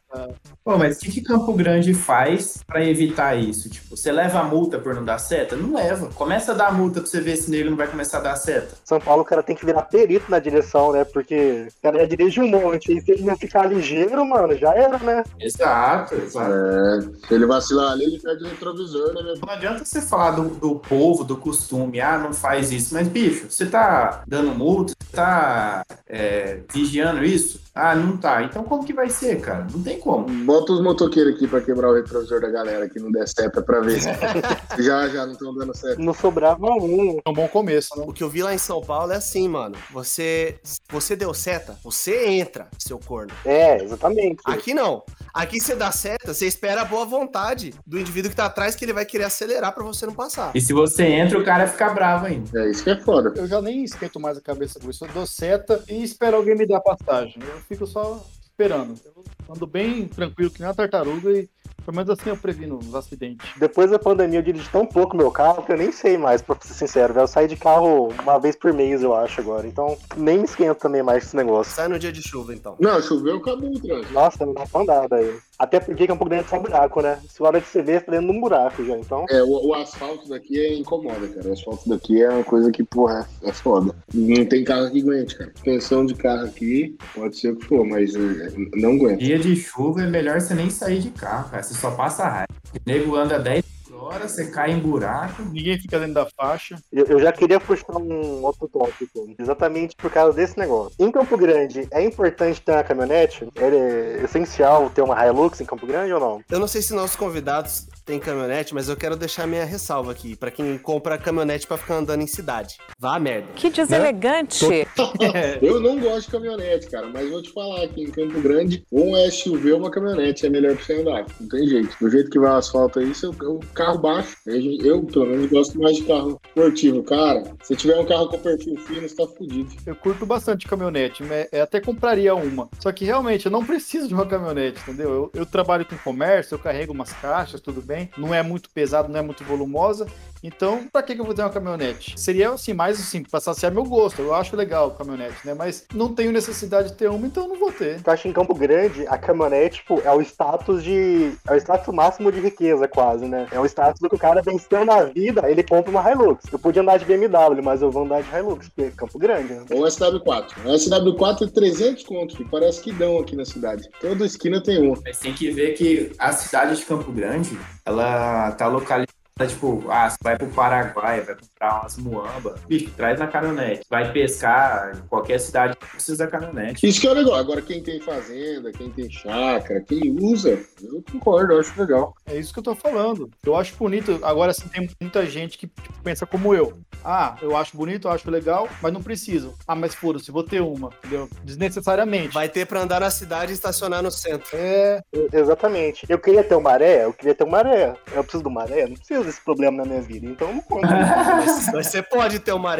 Speaker 4: Pô, mas o que, que Campo Grande faz pra evitar isso? Tipo, você leva a multa por não dar seta? Não leva. Começa a dar multa pra você ver se nele não vai começar a dar seta.
Speaker 3: São Paulo, o cara tem que virar perito na direção, né? Porque o cara já dirige um monte. E se ele não ficar ligeiro, mano, já era, né?
Speaker 4: Exato, exato.
Speaker 6: É, se ele vacilar ali, ele perde o retrovisor, né, meu?
Speaker 4: Não adianta você falar do, do povo, do costume, ah, não faz isso. Mas, bicho, você tá dando multa, você tá é, vigiando isso? Ah, não tá. Então como que vai ser, cara? Não tem como.
Speaker 6: Bota os motoqueiros aqui pra quebrar o retrovisor da galera que não der seta pra ver. já, já, não estão dando seta.
Speaker 3: Não sobrava um.
Speaker 5: É um bom começo, né?
Speaker 2: O que eu vi lá em São Paulo é assim, mano. Você, você deu seta, você entra, seu corno.
Speaker 3: É, exatamente.
Speaker 2: Aqui não. Aqui você dá seta, você espera a boa vontade do indivíduo que tá atrás que ele vai querer acelerar pra você não passar.
Speaker 4: E se você entra, o cara fica bravo ainda.
Speaker 6: É isso que é foda.
Speaker 5: Eu já nem esquento mais a cabeça com isso. Eu dou seta e espero alguém me dar passagem. Eu fico só esperando. Eu ando bem tranquilo que nem uma tartaruga e pelo menos assim eu previno os acidentes.
Speaker 3: Depois da pandemia, eu dirigi tão pouco meu carro que eu nem sei mais, pra ser sincero. Eu saio de carro uma vez por mês, eu acho, agora. Então, nem me esquento também mais com esse negócio.
Speaker 2: Sai no dia de chuva, então.
Speaker 6: Não, choveu, acabou o trânsito.
Speaker 3: Nossa, não dá pra andar daí. Até porque Campo Grande é só buraco, né? Se a hora de você ver, tá dentro de um buraco já, então...
Speaker 6: É, o, o asfalto daqui é incomoda, cara. O asfalto daqui é uma coisa que, porra, é, é foda. Não tem carro que aguente, cara. Suspensão de carro aqui, pode ser o que for, mas é, não aguenta.
Speaker 4: Dia de chuva é melhor você nem sair de carro, cara. Você só passa raiva. O nego anda 10 horas, você cai em buraco.
Speaker 5: Ninguém fica dentro da faixa.
Speaker 3: Eu, eu já queria puxar um outro tópico, exatamente por causa desse negócio. Em Campo Grande, é importante ter uma caminhonete? É essencial ter uma Hilux em Campo Grande ou não?
Speaker 2: Eu não sei se nossos convidados têm caminhonete, mas eu quero deixar minha ressalva aqui pra quem compra caminhonete pra ficar andando em cidade. Vá a merda.
Speaker 9: Que deselegante.
Speaker 6: Eu não gosto de caminhonete, cara, mas vou te falar que em Campo Grande, ou um SUV ou uma caminhonete é melhor pra você andar. Não tem jeito. Do jeito que vai o asfalto aí, seu, o carro baixo. Eu, pelo menos, gosto mais de carro esportivo. Cara, se tiver um carro com perfil fino, você tá fudido.
Speaker 5: Eu curto bastante caminhonete, eu até compraria uma. Só que realmente eu não preciso de uma caminhonete, entendeu? Eu, eu trabalho com comércio, eu carrego umas caixas, tudo bem. Não é muito pesado, não é muito volumosa. Então, pra que, que eu vou ter uma caminhonete? Seria assim, mais assim, pra saciar meu gosto. Eu acho legal caminhonete, né? Mas não tenho necessidade de ter uma, então não vou ter.
Speaker 3: Eu acho que em Campo Grande, a caminhonete, tipo, é o status de. É o status máximo de riqueza, quase, né? É o status do que o cara venceu na vida, ele compra uma Hilux. Eu podia andar de BMW, mas eu vou andar de Hilux, porque é Campo Grande, né?
Speaker 6: Ou SW4. O SW4 é 300 conto, que parece que dão aqui na cidade. Toda esquina tem uma.
Speaker 4: Mas tem que ver que a cidade de Campo Grande, ela tá localizada Tipo, ah, você vai pro Paraguai, vai comprar umas muamba, bicho, traz na caminhonete. Vai pescar em qualquer cidade, precisa da caminhonete.
Speaker 6: Isso que é legal. Agora, quem tem fazenda, quem tem chácara, quem usa, eu concordo, eu acho legal.
Speaker 5: É isso que eu tô falando. Eu acho bonito. Agora, assim, tem muita gente que tipo, pensa como eu. Ah, eu acho bonito, eu acho legal, mas não preciso. Ah, mas foda-se, vou ter uma, entendeu? Desnecessariamente.
Speaker 2: Vai ter pra andar na cidade e estacionar no centro.
Speaker 5: É,
Speaker 3: Exatamente. Eu queria ter uma maré, eu queria ter uma maré. Eu preciso de uma maré? Não preciso desse problema na minha vida, então eu não compro.
Speaker 2: Mas, mas você pode ter uma.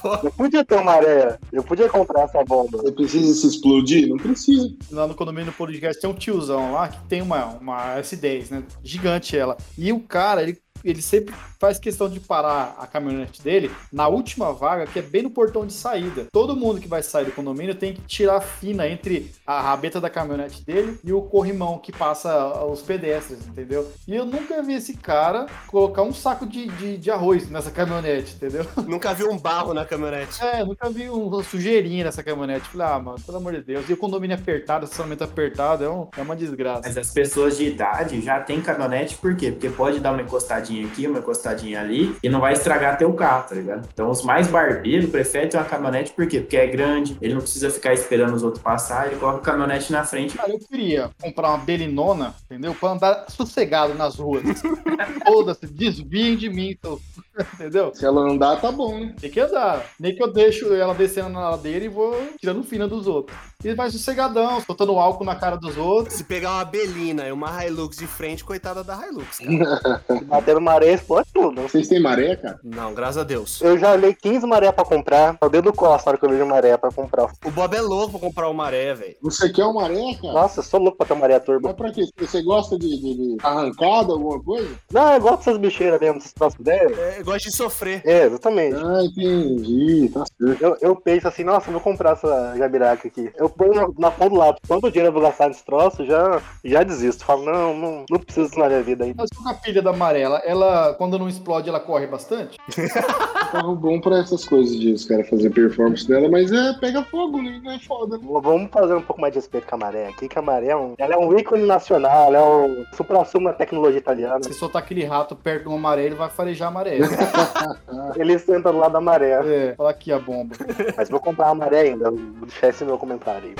Speaker 2: Pô.
Speaker 3: Eu podia ter uma maré, eu podia comprar essa bomba.
Speaker 6: Você precisa se explodir? Não precisa.
Speaker 5: lá no condomínio podcast tem um tiozão lá que tem uma, uma S10, né? Gigante ela. E o cara, ele, ele sempre faz questão de parar a caminhonete dele na última vaga, que é bem no portão de saída. Todo mundo que vai sair do condomínio tem que tirar a fina entre a rabeta da caminhonete dele e o corrimão que passa os pedestres, entendeu? E eu nunca vi esse cara colocar um saco de, de, de arroz nessa caminhonete, entendeu?
Speaker 2: Nunca vi um barro na caminhonete.
Speaker 5: É, nunca vi uma sujeirinha nessa caminhonete. Falei, ah, mano, pelo amor de Deus. E o condomínio apertado, estacionamento apertado, é, um- é uma desgraça.
Speaker 4: Mas as pessoas de idade já têm caminhonete, por quê? Porque pode dar uma encostadinha aqui, uma encostadinha ali, e não vai estragar teu carro, tá ligado? Então os mais barbeiros preferem ter uma caminhonete, por quê? Porque é grande, ele não precisa ficar esperando os outros passar, ele coloca a caminhonete na frente.
Speaker 5: Cara, eu queria comprar uma belinona, entendeu? Pra andar sossegado nas ruas. Foda-se, desviem de mim, então. Entendeu?
Speaker 6: Se ela andar, tá bom, né?
Speaker 5: Tem que andar. Nem que eu deixo ela descendo na ladeira e vou tirando fina dos outros. E vai sossegadão, soltando álcool na cara dos outros.
Speaker 2: Se pegar uma Belina e uma Hilux de frente, coitada da Hilux, cara.
Speaker 3: Batendo maré, explode tudo.
Speaker 6: Vocês têm maré, cara?
Speaker 2: Não, graças a Deus.
Speaker 3: Eu já olhei 15 maré pra comprar. Eu dedo costa na hora que eu vejo maré pra comprar.
Speaker 2: O Bob é louco pra comprar uma maré, velho.
Speaker 6: Você quer uma maré, cara?
Speaker 3: Nossa, eu sou louco pra ter maré turbo.
Speaker 6: Mas pra quê? Você gosta de, de- de arrancada, alguma coisa?
Speaker 3: Não, eu gosto dessas bicheiras mesmo, essas troços dela.
Speaker 2: É, gosta de sofrer.
Speaker 3: É, exatamente.
Speaker 6: Ah, entendi. Tá certo.
Speaker 3: Eu, eu penso assim, nossa, vou comprar essa jabiraca aqui. Eu ponho na, na ponta do lápis. Quanto dinheiro eu vou gastar nesse troço, já, já desisto. Falo, não, não, não preciso disso na minha vida ainda.
Speaker 5: Mas com a pilha da amarela, ela, quando não explode, ela corre bastante?
Speaker 6: Carro bom pra essas coisas de os caras fazer performance dela, mas é pega fogo, né? Não é foda, né?
Speaker 3: Vamos fazer um pouco mais de respeito com a maré aqui, que a maré é um, ela é um ícone nacional, ela é o supra-sumo da tecnologia italiana.
Speaker 5: Se soltar aquele rato perto de uma maré, ele vai farejar a maré.
Speaker 3: Ele senta do lado da maré.
Speaker 5: é, olha aqui a bomba.
Speaker 3: Mas vou comprar a maré ainda, vou deixar esse meu comentário aí.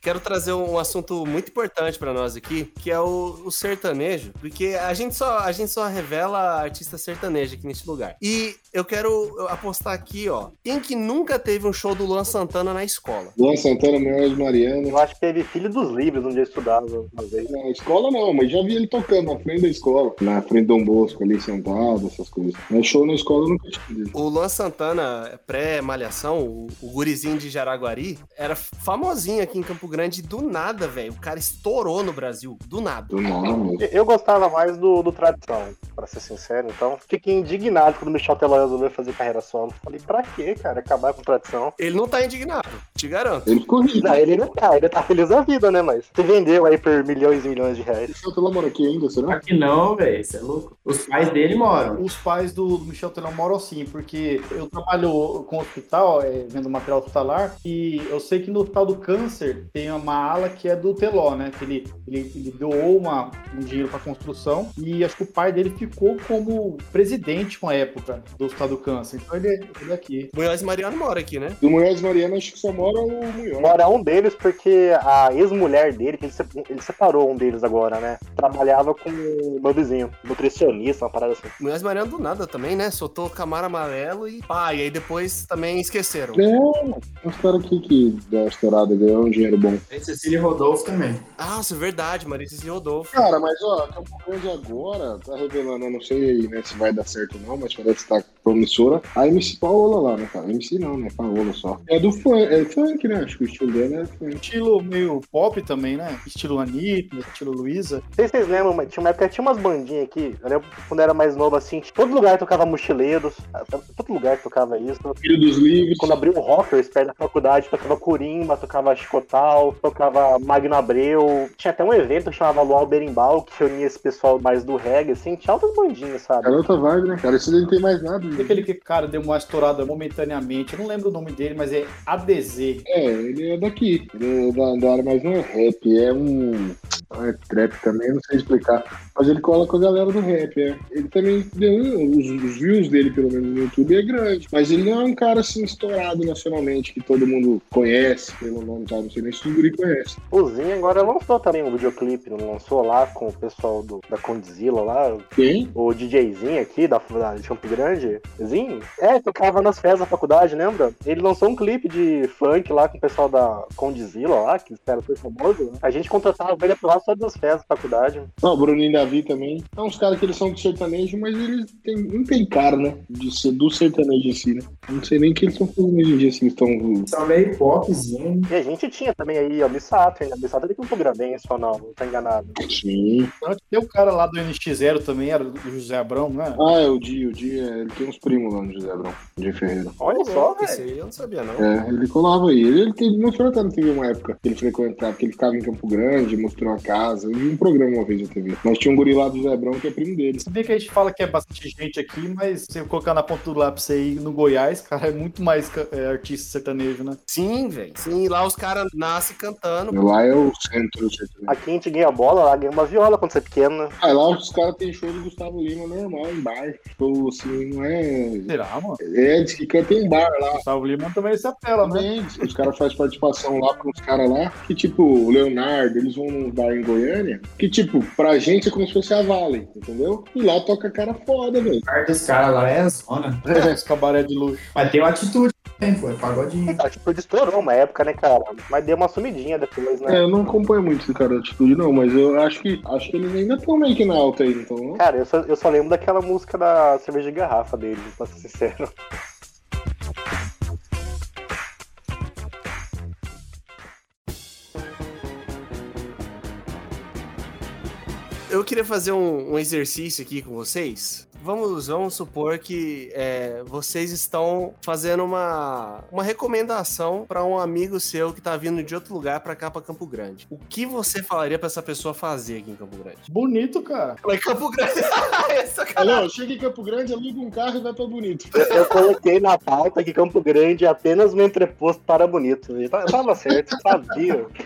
Speaker 2: Quero trazer um assunto muito importante pra nós aqui, que é o, o sertanejo, porque a gente, só, a gente só revela artista sertanejo aqui nesse lugar. E eu quero apostar aqui, ó, quem que nunca teve um show do Luan Santana na escola?
Speaker 6: Luan Santana, Maiores Mariana.
Speaker 3: Eu acho que teve filho dos livros onde eu estudava uma vez.
Speaker 6: Na escola não, mas já vi ele tocando na frente da escola. Na frente do Dom Bosco ali, sentado, essas coisas. Mas show na escola eu nunca tive.
Speaker 2: O Luan Santana, pré-malhação, o, o gurizinho de Jaraguari, era famosinho aqui em Campo Grande do nada, velho. O cara estourou no Brasil, do nada.
Speaker 6: Do nada mesmo.
Speaker 3: Eu gostava mais do, do tradição, pra ser sincero, então. Fiquei indignado quando o Michel Teló resolveu fazer carreira solo. Falei, pra quê, cara? Acabar com tradição.
Speaker 2: Ele não tá indignado, te garanto.
Speaker 6: Ele ficou rico.
Speaker 3: Não, ele não tá, ele tá feliz da vida, né? Mas se vendeu aí por milhões e milhões de reais.
Speaker 6: Esse outro lá mora aqui ainda, será?
Speaker 4: Aqui não, velho, você é louco. Os pais dele moram.
Speaker 5: Os pais do Michel Teló moram sim, porque eu trabalho com hospital, é, vendo material hospitalar, e eu sei que no hospital do câncer tem uma ala que é do Teló, né? Que ele, ele, ele doou uma, um dinheiro para construção, e acho que o pai dele ficou como presidente uma época do hospital do câncer. Então ele, é- ele é aqui.
Speaker 2: Munhoz Mariano mora aqui, né?
Speaker 6: Do Munhoz Mariana, acho que só mora o Munhoz.
Speaker 3: Mora um deles porque a ex-mulher dele, que ele, se- ele separou um deles agora, né? Trabalhava com o meu vizinho, nutricionista, uma parada assim.
Speaker 2: Munhoz Mariano do nada também, né? Soltou Camaro Amarelo e pá, e aí depois também esqueceram.
Speaker 6: É, uns caras aqui que deu uma estourada, ganhou um dinheiro bom.
Speaker 4: Tem Cecília Rodolfo também.
Speaker 2: Ah, isso é verdade, Marisa e Rodolfo.
Speaker 6: Cara, mas ó, Campo Grande agora tá revelando, eu não sei aí, né, se vai dar certo ou não, mas parece que tá promissora. A MC Paola lá, né, cara? MC não, né? Paola só. É do funk, é funk, né? Acho que o estilo dela é funk.
Speaker 5: Estilo meio pop também, né? Estilo Anitta, estilo Luísa.
Speaker 3: Não sei se vocês lembram, mas tinha uma época que tinha umas bandinhas aqui. Eu lembro quando eu era mais novo, assim, todo lugar tocava mochileiros, todo lugar tocava isso.
Speaker 6: Filho dos livros.
Speaker 3: Quando abriu o Rockers perto da faculdade, tocava Corimba, tocava Chicotal, tocava Magno Abreu. Tinha até um evento que chamava Luau Berimbau, que reunia esse pessoal mais do reggae, assim, tinha altas bandinhas, sabe?
Speaker 6: Garota vibe, né, cara? Esse daí não tem mais nada. né?
Speaker 5: Aquele que, cara, deu uma estourada momentaneamente. Eu não lembro o nome dele, mas é ADZ.
Speaker 6: É, ele é daqui. Ele é da, da área, mas não é rap, é um. Ah, é trap também, não sei explicar. Mas ele cola com a galera do rap, é. Ele também deu os, os views dele, pelo menos no YouTube, é grande. Mas ele não é um cara assim estourado nacionalmente, que todo mundo conhece pelo nome, tá? Não sei nem se o Guri conhece.
Speaker 3: O Zinho agora lançou também um videoclipe, não lançou lá com o pessoal do, da Condzilla lá,
Speaker 6: Quem?
Speaker 3: o DJzinho aqui da, da de Campo Grande. Zinho? É, tocava nas festas da faculdade, lembra? Ele lançou um clipe de funk lá com o pessoal da Condzilla lá, que era super famoso. né? A gente contratava ele pra lá só das festas da faculdade.
Speaker 6: Não, o Bruninho Davi também. É uns caras que eles são do sertanejo, mas eles têm, não tem cara, né? De ser do sertanejo em si, né? Eu Não sei nem o que eles estão fazendo hoje em dia, se eles estão.
Speaker 4: São meio popzinho.
Speaker 3: E a gente tinha também aí, ó, Missato, ainda. Missato é de Campo Grandense, ou não, não tá enganado.
Speaker 6: Sim.
Speaker 5: Tem o cara lá do NX0 também, era do José Abrão, né?
Speaker 6: Ah, é o Di, o Di, é, ele tem uns primos lá no José Abrão, Di Ferreira.
Speaker 3: Olha só,
Speaker 2: Esse
Speaker 3: velho.
Speaker 2: aí eu não sabia, não.
Speaker 6: É, ele colava aí. Ele, ele teve, mostrou até na TV uma época que ele frequentava, que ele ficava em Campo Grande, mostrou a casa. Eu vi um programa uma vez na TV. Mas tinha um guri lá do Abrão que é primo dele.
Speaker 5: Sabia que a gente fala que é bastante gente aqui, mas se eu colocar na ponta do lápis aí no Goiás, cara, é muito mais é, artista sertanejo, né?
Speaker 2: Sim, velho. Sim, lá os caras nascem cantando.
Speaker 6: Lá é o centro do sertanejo.
Speaker 3: Aqui a gente ganha bola, lá ganha uma viola quando você é pequeno, né?
Speaker 6: Ah, lá os caras têm show do Gustavo Lima normal, em bar. Show assim, não é.
Speaker 5: Será, mano?
Speaker 6: É, diz que canta em bar lá.
Speaker 5: Gustavo Lima também se apela, né?
Speaker 6: Os caras fazem participação lá com os caras lá, que tipo, o Leonardo, eles vão num bar em Goiânia, que tipo, pra gente é como se fosse a Vale, entendeu? E lá toca cara foda, velho.
Speaker 4: O cara dos caras lá é zona.
Speaker 5: Os cabaré de luxo.
Speaker 4: Mas tem uma atitude também, pô. É pagodinho.
Speaker 3: A atitude estourou uma época, né, cara? Mas deu uma sumidinha depois, né?
Speaker 6: É, eu não acompanho muito esse cara de atitude, não, mas eu acho que acho que eles ainda estão meio que na alta aí, então. não?
Speaker 3: Cara, eu só, eu só lembro daquela música da cerveja de garrafa dele, pra ser sincero.
Speaker 2: Eu queria fazer um, um exercício aqui com vocês. Vamos, vamos supor que é, vocês estão fazendo uma, uma recomendação para um amigo seu que tá vindo de outro lugar para cá, para Campo Grande. O que você falaria para essa pessoa fazer aqui em Campo Grande?
Speaker 5: Bonito, cara.
Speaker 2: Lá em Campo Grande.
Speaker 6: Alô, chega em Campo Grande, aluga um carro e vai pra Bonito.
Speaker 3: Eu, eu coloquei na pauta que Campo Grande é apenas um entreposto para bonito. E tá- Tava certo, sabia.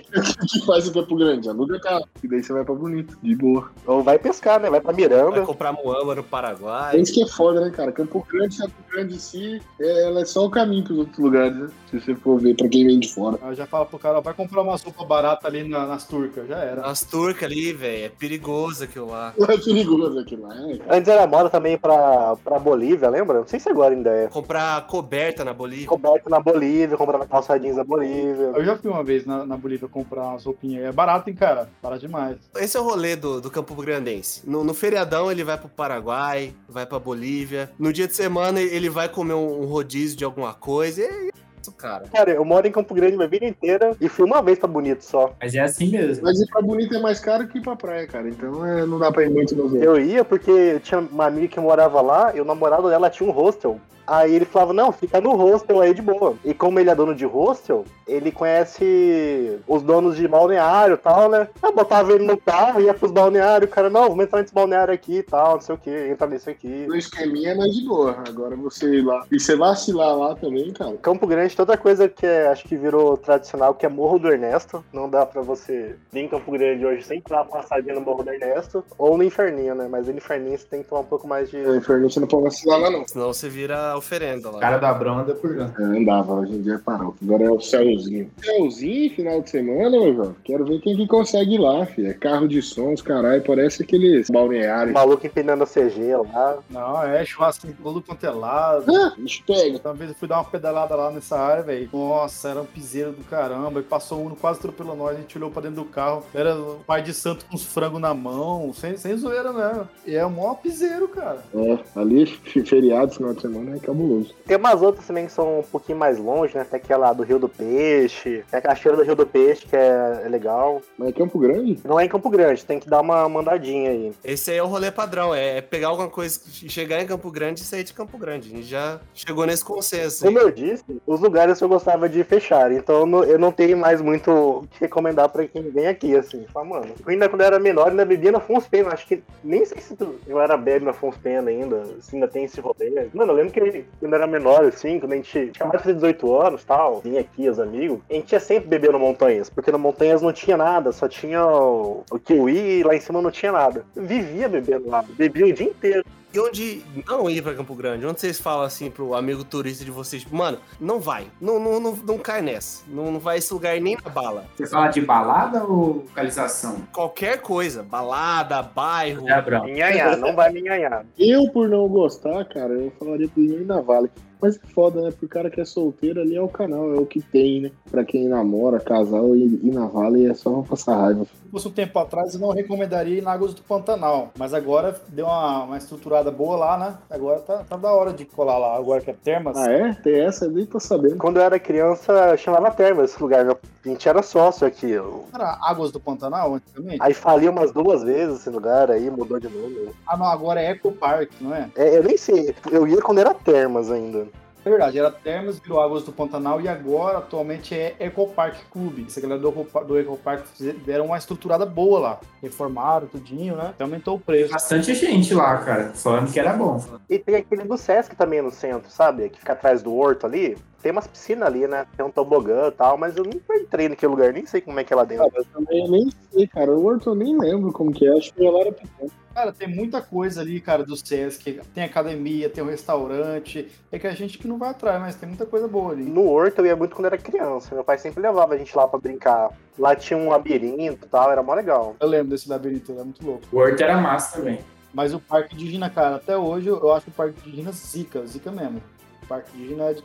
Speaker 6: O que faz em Campo Grande? Aluga carro. E daí você vai pra Bonito, de boa.
Speaker 3: Ou vai pescar, né? Vai pra
Speaker 2: Vai
Speaker 3: Miranda.
Speaker 2: comprar muamba no Paraguai.
Speaker 6: É isso que é foda, né, cara? Campo Grande, Campo Grande em si, é, ela é só o caminho pros outros lugares, né? Se você for ver pra quem vem de fora.
Speaker 5: Aí já fala pro cara, ó, vai comprar uma sopa barata ali na- nas turcas. Já era.
Speaker 2: As turcas ali, velho. É perigoso aquilo lá.
Speaker 6: É perigoso aquilo lá, é.
Speaker 3: Antes era moda também pra, pra Bolívia, lembra? Não sei se agora ainda é.
Speaker 2: Comprar coberta na Bolívia.
Speaker 3: Coberto na Bolívia, comprava calça jeans na Bolívia.
Speaker 5: Eu já fui uma vez na, na Bolívia comprar umas roupinhas. É barato, hein, cara? Barato demais.
Speaker 2: Esse é o rolê do, do Campo Grandense. No, no feriadão ele vai pro Paraguai, vai pra Bolívia. No dia de semana ele vai comer um, rodízio de alguma coisa. E é isso, cara.
Speaker 3: Cara, eu moro em Campo Grande minha vida inteira e fui uma vez pra Bonito só.
Speaker 4: Mas é assim mesmo.
Speaker 6: Mas ir pra Bonito é mais caro que ir pra praia, cara. Então é, não dá pra ir muito no
Speaker 3: Eu ia porque eu tinha uma amiga que morava lá e o namorado dela tinha um hostel. Aí ele falava, não, fica no hostel aí de boa. E como ele é dono de hostel, ele conhece os donos de balneário e tal, né? Eu botava ele no carro, ia pros balneários, o cara, não, vamos entrar nesse balneário aqui e tal, não sei o que, entra nesse aqui.
Speaker 6: No esqueminha é mais de boa. Agora você ir lá. E você vacilar lá também, cara.
Speaker 3: Campo Grande, toda coisa que é, acho que virou tradicional, que é Morro do Ernesto. Não dá pra você vir em Campo Grande hoje sem dar uma passadinha no Morro do Ernesto. Ou no Inferninho, né? Mas no Inferninho você tem que tomar um pouco mais de.
Speaker 6: No inferno você não pode vacilar lá, não.
Speaker 2: Senão você vira oferenda lá.
Speaker 4: O cara da Abrão anda por lá.
Speaker 6: É, andava, hoje em dia parou. Agora é o céuzinho. Céuzinho, final de semana, meu João. Quero ver quem que consegue ir lá, filho. É carro de sons, caralho. Parece aqueles balneários.
Speaker 3: Maluco empinando a CG lá.
Speaker 5: Não, é churrasco em todo quanto é lado.
Speaker 6: Ah, bicho pega.
Speaker 5: Uma vez eu fui dar uma pedalada lá nessa área, velho. Nossa, era um piseiro do caramba. E passou um, quase atropelou nós. A gente olhou pra dentro do carro. Era o pai de santo com os frangos na mão. Sem, sem zoeira, né? E é o maior piseiro, cara.
Speaker 6: É, ali, feriado, final de semana, é cabuloso.
Speaker 3: Tem umas outras também que são um pouquinho mais longe, né? Tem aquela do Rio do Peixe. Tem a cachoeira do Rio do Peixe, que é, é legal.
Speaker 6: Mas é Campo Grande?
Speaker 3: Não é em Campo Grande, tem que dar uma mandadinha aí.
Speaker 2: Esse aí é o rolê padrão. É pegar alguma coisa, chegar em Campo Grande e sair de Campo Grande. A gente já chegou nesse consenso. aí.
Speaker 3: Como eu disse, os lugares que eu gostava de fechar. Então eu não, tenho mais muito o que recomendar pra quem vem aqui, assim. Fala, mano, eu ainda quando eu era menor, ainda bebia na Afonso Pena. Acho que nem sei se tu- eu era bebe na Afonso Pena ainda, se ainda tem esse rolê. Mano, eu lembro que quando era menor, assim, quando a gente tinha mais de fazer 18 anos tal, vinha aqui os amigos, a gente ia sempre beber no Montanhas, porque no Montanhas não tinha nada, só tinha o, o kiwi e lá em cima não tinha nada. Eu vivia bebendo lá, bebia o dia inteiro.
Speaker 2: E onde não ir pra Campo Grande? Onde vocês falam assim pro amigo turista de vocês, tipo, mano, não vai. Não, não, não, não cai nessa. Não, não vai esse lugar nem na bala.
Speaker 4: Você fala de balada ou localização?
Speaker 2: Qualquer coisa. Balada, bairro.
Speaker 4: É.
Speaker 3: Minhanhá, não vai minhanhar.
Speaker 6: Eu, por não gostar, cara, eu falaria pro ir na Vale. Mas é foda, né? Pro cara que é solteiro ali é o canal, é o que tem, né? Pra quem namora, casal, ir, ir na Vale é só passar raiva.
Speaker 5: Se fosse um tempo atrás, eu não recomendaria ir na Águas do Pantanal. Mas agora deu uma, uma estruturada boa lá, né? Agora tá, tá da hora de colar lá. Agora que é Termas.
Speaker 6: Ah, é? Tem essa? Eu nem tô sabendo.
Speaker 3: Quando eu era criança, chamava Termas esse lugar. né? A gente era sócio aqui. eu-
Speaker 5: Era Águas do Pantanal antigamente?
Speaker 3: Aí faliu umas duas vezes esse lugar, aí mudou de nome.
Speaker 5: Ah, não, agora é Eco Park, não é?
Speaker 3: É, eu nem sei, eu ia quando era Termas ainda.
Speaker 5: É verdade, era Termas, virou Águas do Pantanal e agora atualmente é Eco Park Clube. Essa galera do, Eco- do Eco Park fizeram- deram uma estruturada boa lá. Reformaram tudinho, né? Então aumentou o preço.
Speaker 4: Bastante gente lá, cara, falando que era bom.
Speaker 3: E tem aquele do Sesc também no centro, sabe? Que fica atrás do horto ali. Tem umas piscinas ali, né? Tem um tobogã e tal, mas eu nunca entrei naquele lugar, nem sei como é que é lá dentro.
Speaker 6: Cara, eu também nem sei, cara. O Horto eu nem lembro como que é. Acho que ela era pequena.
Speaker 5: Cara, tem muita coisa ali, cara, do Sesc. Tem academia, tem um restaurante. É que a gente que não vai atrás, mas tem muita coisa boa ali.
Speaker 3: No horto eu ia muito quando era criança. Meu pai sempre levava a gente lá pra brincar. Lá tinha um labirinto e tal, era mó legal.
Speaker 5: Eu lembro desse labirinto, ele é muito louco.
Speaker 4: O Horto era massa também.
Speaker 5: Mas o Parque de Gina, cara, até hoje eu acho o Parque de Gina zica, zica mesmo. Parque de Gina é de.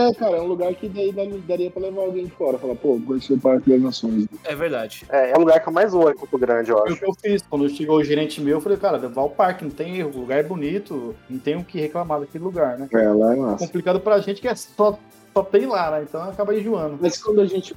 Speaker 6: É, cara, é um lugar que daí daria- daria pra levar alguém de fora. Falar, pô, conheci o Parque das Nações.
Speaker 2: É verdade.
Speaker 3: É, é o lugar que eu mais vou em Campo Grande, eu
Speaker 5: Foi o
Speaker 3: acho.
Speaker 5: que eu fiz. Quando chegou o gerente meu, eu falei, cara, levar o parque, não tem erro, o lugar é bonito, não tem o que reclamar daquele lugar, né?
Speaker 6: É, lá é massa.
Speaker 5: Complicado pra gente que é só, só tem lá, né? Então acaba enjoando.
Speaker 6: Mas quando a gente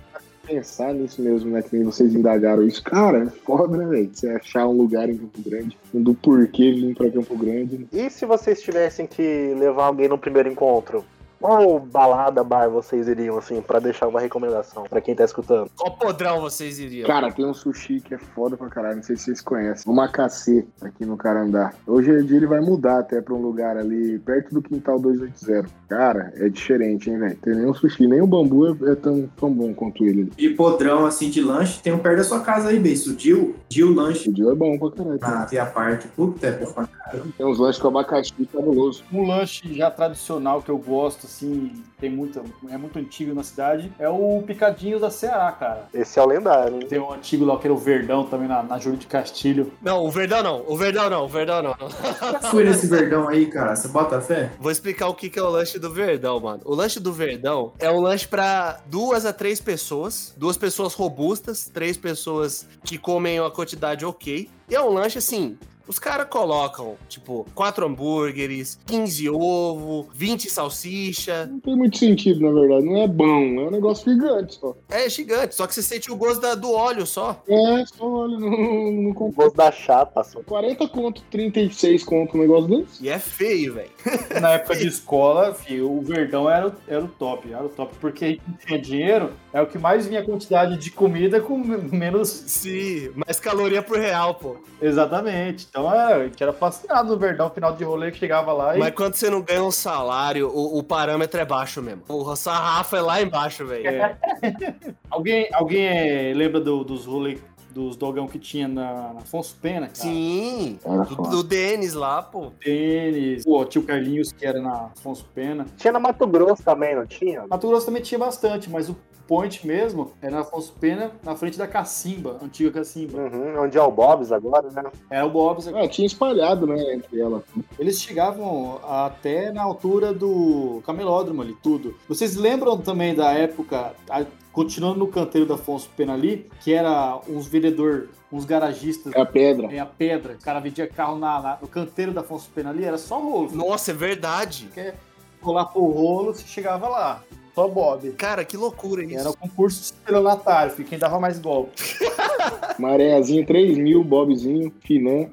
Speaker 6: pensar nisso mesmo, né? Que nem vocês indagaram isso, cara, é foda, né, velho? Você achar um lugar em Campo Grande, do porquê vir pra Campo Grande.
Speaker 3: E se vocês tivessem que levar alguém no primeiro encontro? Qual balada, bar vocês iriam, assim, pra deixar uma recomendação pra quem tá escutando?
Speaker 2: Qual podrão vocês iriam?
Speaker 6: Cara, tem um sushi que é foda pra caralho, não sei se vocês conhecem. O Macacê, aqui no Carandá. Hoje em dia ele vai mudar até pra um lugar ali, perto do Quintal 280. Cara, é diferente, hein, velho? Tem nem um sushi, nem o bambu é, é tão, tão bom quanto ele.
Speaker 4: De podrão, assim, de lanche, tem um perto da sua casa aí, Beijo. Dil, Dil Lanche.
Speaker 6: O dia é bom pra caralho.
Speaker 4: Na Via Parque. Puta, é bom pra caralho.
Speaker 6: Tem uns lanches com abacaxi cabuloso.
Speaker 5: Um lanche já tradicional que eu gosto, assim, tem muita, é muito antigo na cidade, é o Picadinho da Ceará, cara.
Speaker 3: Esse é o lendário, hein?
Speaker 5: Tem um antigo lá, que era o Verdão, também na, na Júlio de Castilho.
Speaker 2: Não, o Verdão não. O Verdão não. O Verdão não.
Speaker 4: Fui nesse verdão aí, cara. Você bota fé?
Speaker 2: Vou explicar o que que é o lanche do Verdão, mano. O lanche do Verdão é um lanche pra duas a três pessoas. Duas pessoas robustas, três pessoas que comem uma quantidade ok. E é um lanche assim. Os caras colocam, tipo, quatro hambúrgueres, 15 ovo, 20 salsicha.
Speaker 6: Não tem muito sentido, na verdade. Não é bom, é um negócio gigante só.
Speaker 2: É gigante, só que você sente o gosto da- do óleo só.
Speaker 6: É, só olha, não, não
Speaker 3: O gosto da chapa, só.
Speaker 6: 40 conto, 36 conto um negócio desse.
Speaker 2: E é feio, velho.
Speaker 5: Na época de escola, filho, o Verdão era, o- era o top, era o top, porque a não tinha dinheiro, é o que mais vinha quantidade de comida com menos.
Speaker 2: Sim, mais caloria por real, pô.
Speaker 5: Exatamente. Então é, a gente era fascinado no Verdão, final de rolê que chegava lá e.
Speaker 2: Mas quando você não ganha um salário, o, o parâmetro é baixo mesmo. O sarrafo é lá embaixo, velho.
Speaker 5: É. Alguém, alguém é, lembra do- dos rolês dos dogão que tinha na, na Afonso Pena? Cara?
Speaker 2: Sim, do, do Denis lá, pô.
Speaker 5: Tênis, o tio Carlinhos, que era na Afonso Pena.
Speaker 3: Tinha na Mato Grosso também, não tinha?
Speaker 5: Mato Grosso também tinha bastante, mas o point mesmo era na Afonso Pena, na frente da Cacimba, antiga Cacimba.
Speaker 3: Uhum, onde é o Bob's agora, né?
Speaker 5: Era o Bob's.
Speaker 6: Ah, tinha espalhado, né, entre elas.
Speaker 5: Eles chegavam até na altura do camelódromo ali, tudo. Vocês lembram também da época, a- continuando no canteiro da Afonso Pena ali, que era uns vendedor, uns garagistas
Speaker 6: É a pedra.
Speaker 5: em a pedra, os caras vendiam carro na, na- no canteiro da Afonso Pena ali, era só rolo.
Speaker 2: Nossa, é verdade.
Speaker 5: Colar pro rolo, você chegava lá. Só Bob.
Speaker 2: Cara, que loucura isso.
Speaker 5: Era o concurso estelionatário, filho, quem dava mais golpe.
Speaker 6: Marézinho, 3 mil, Bobzinho, Finan.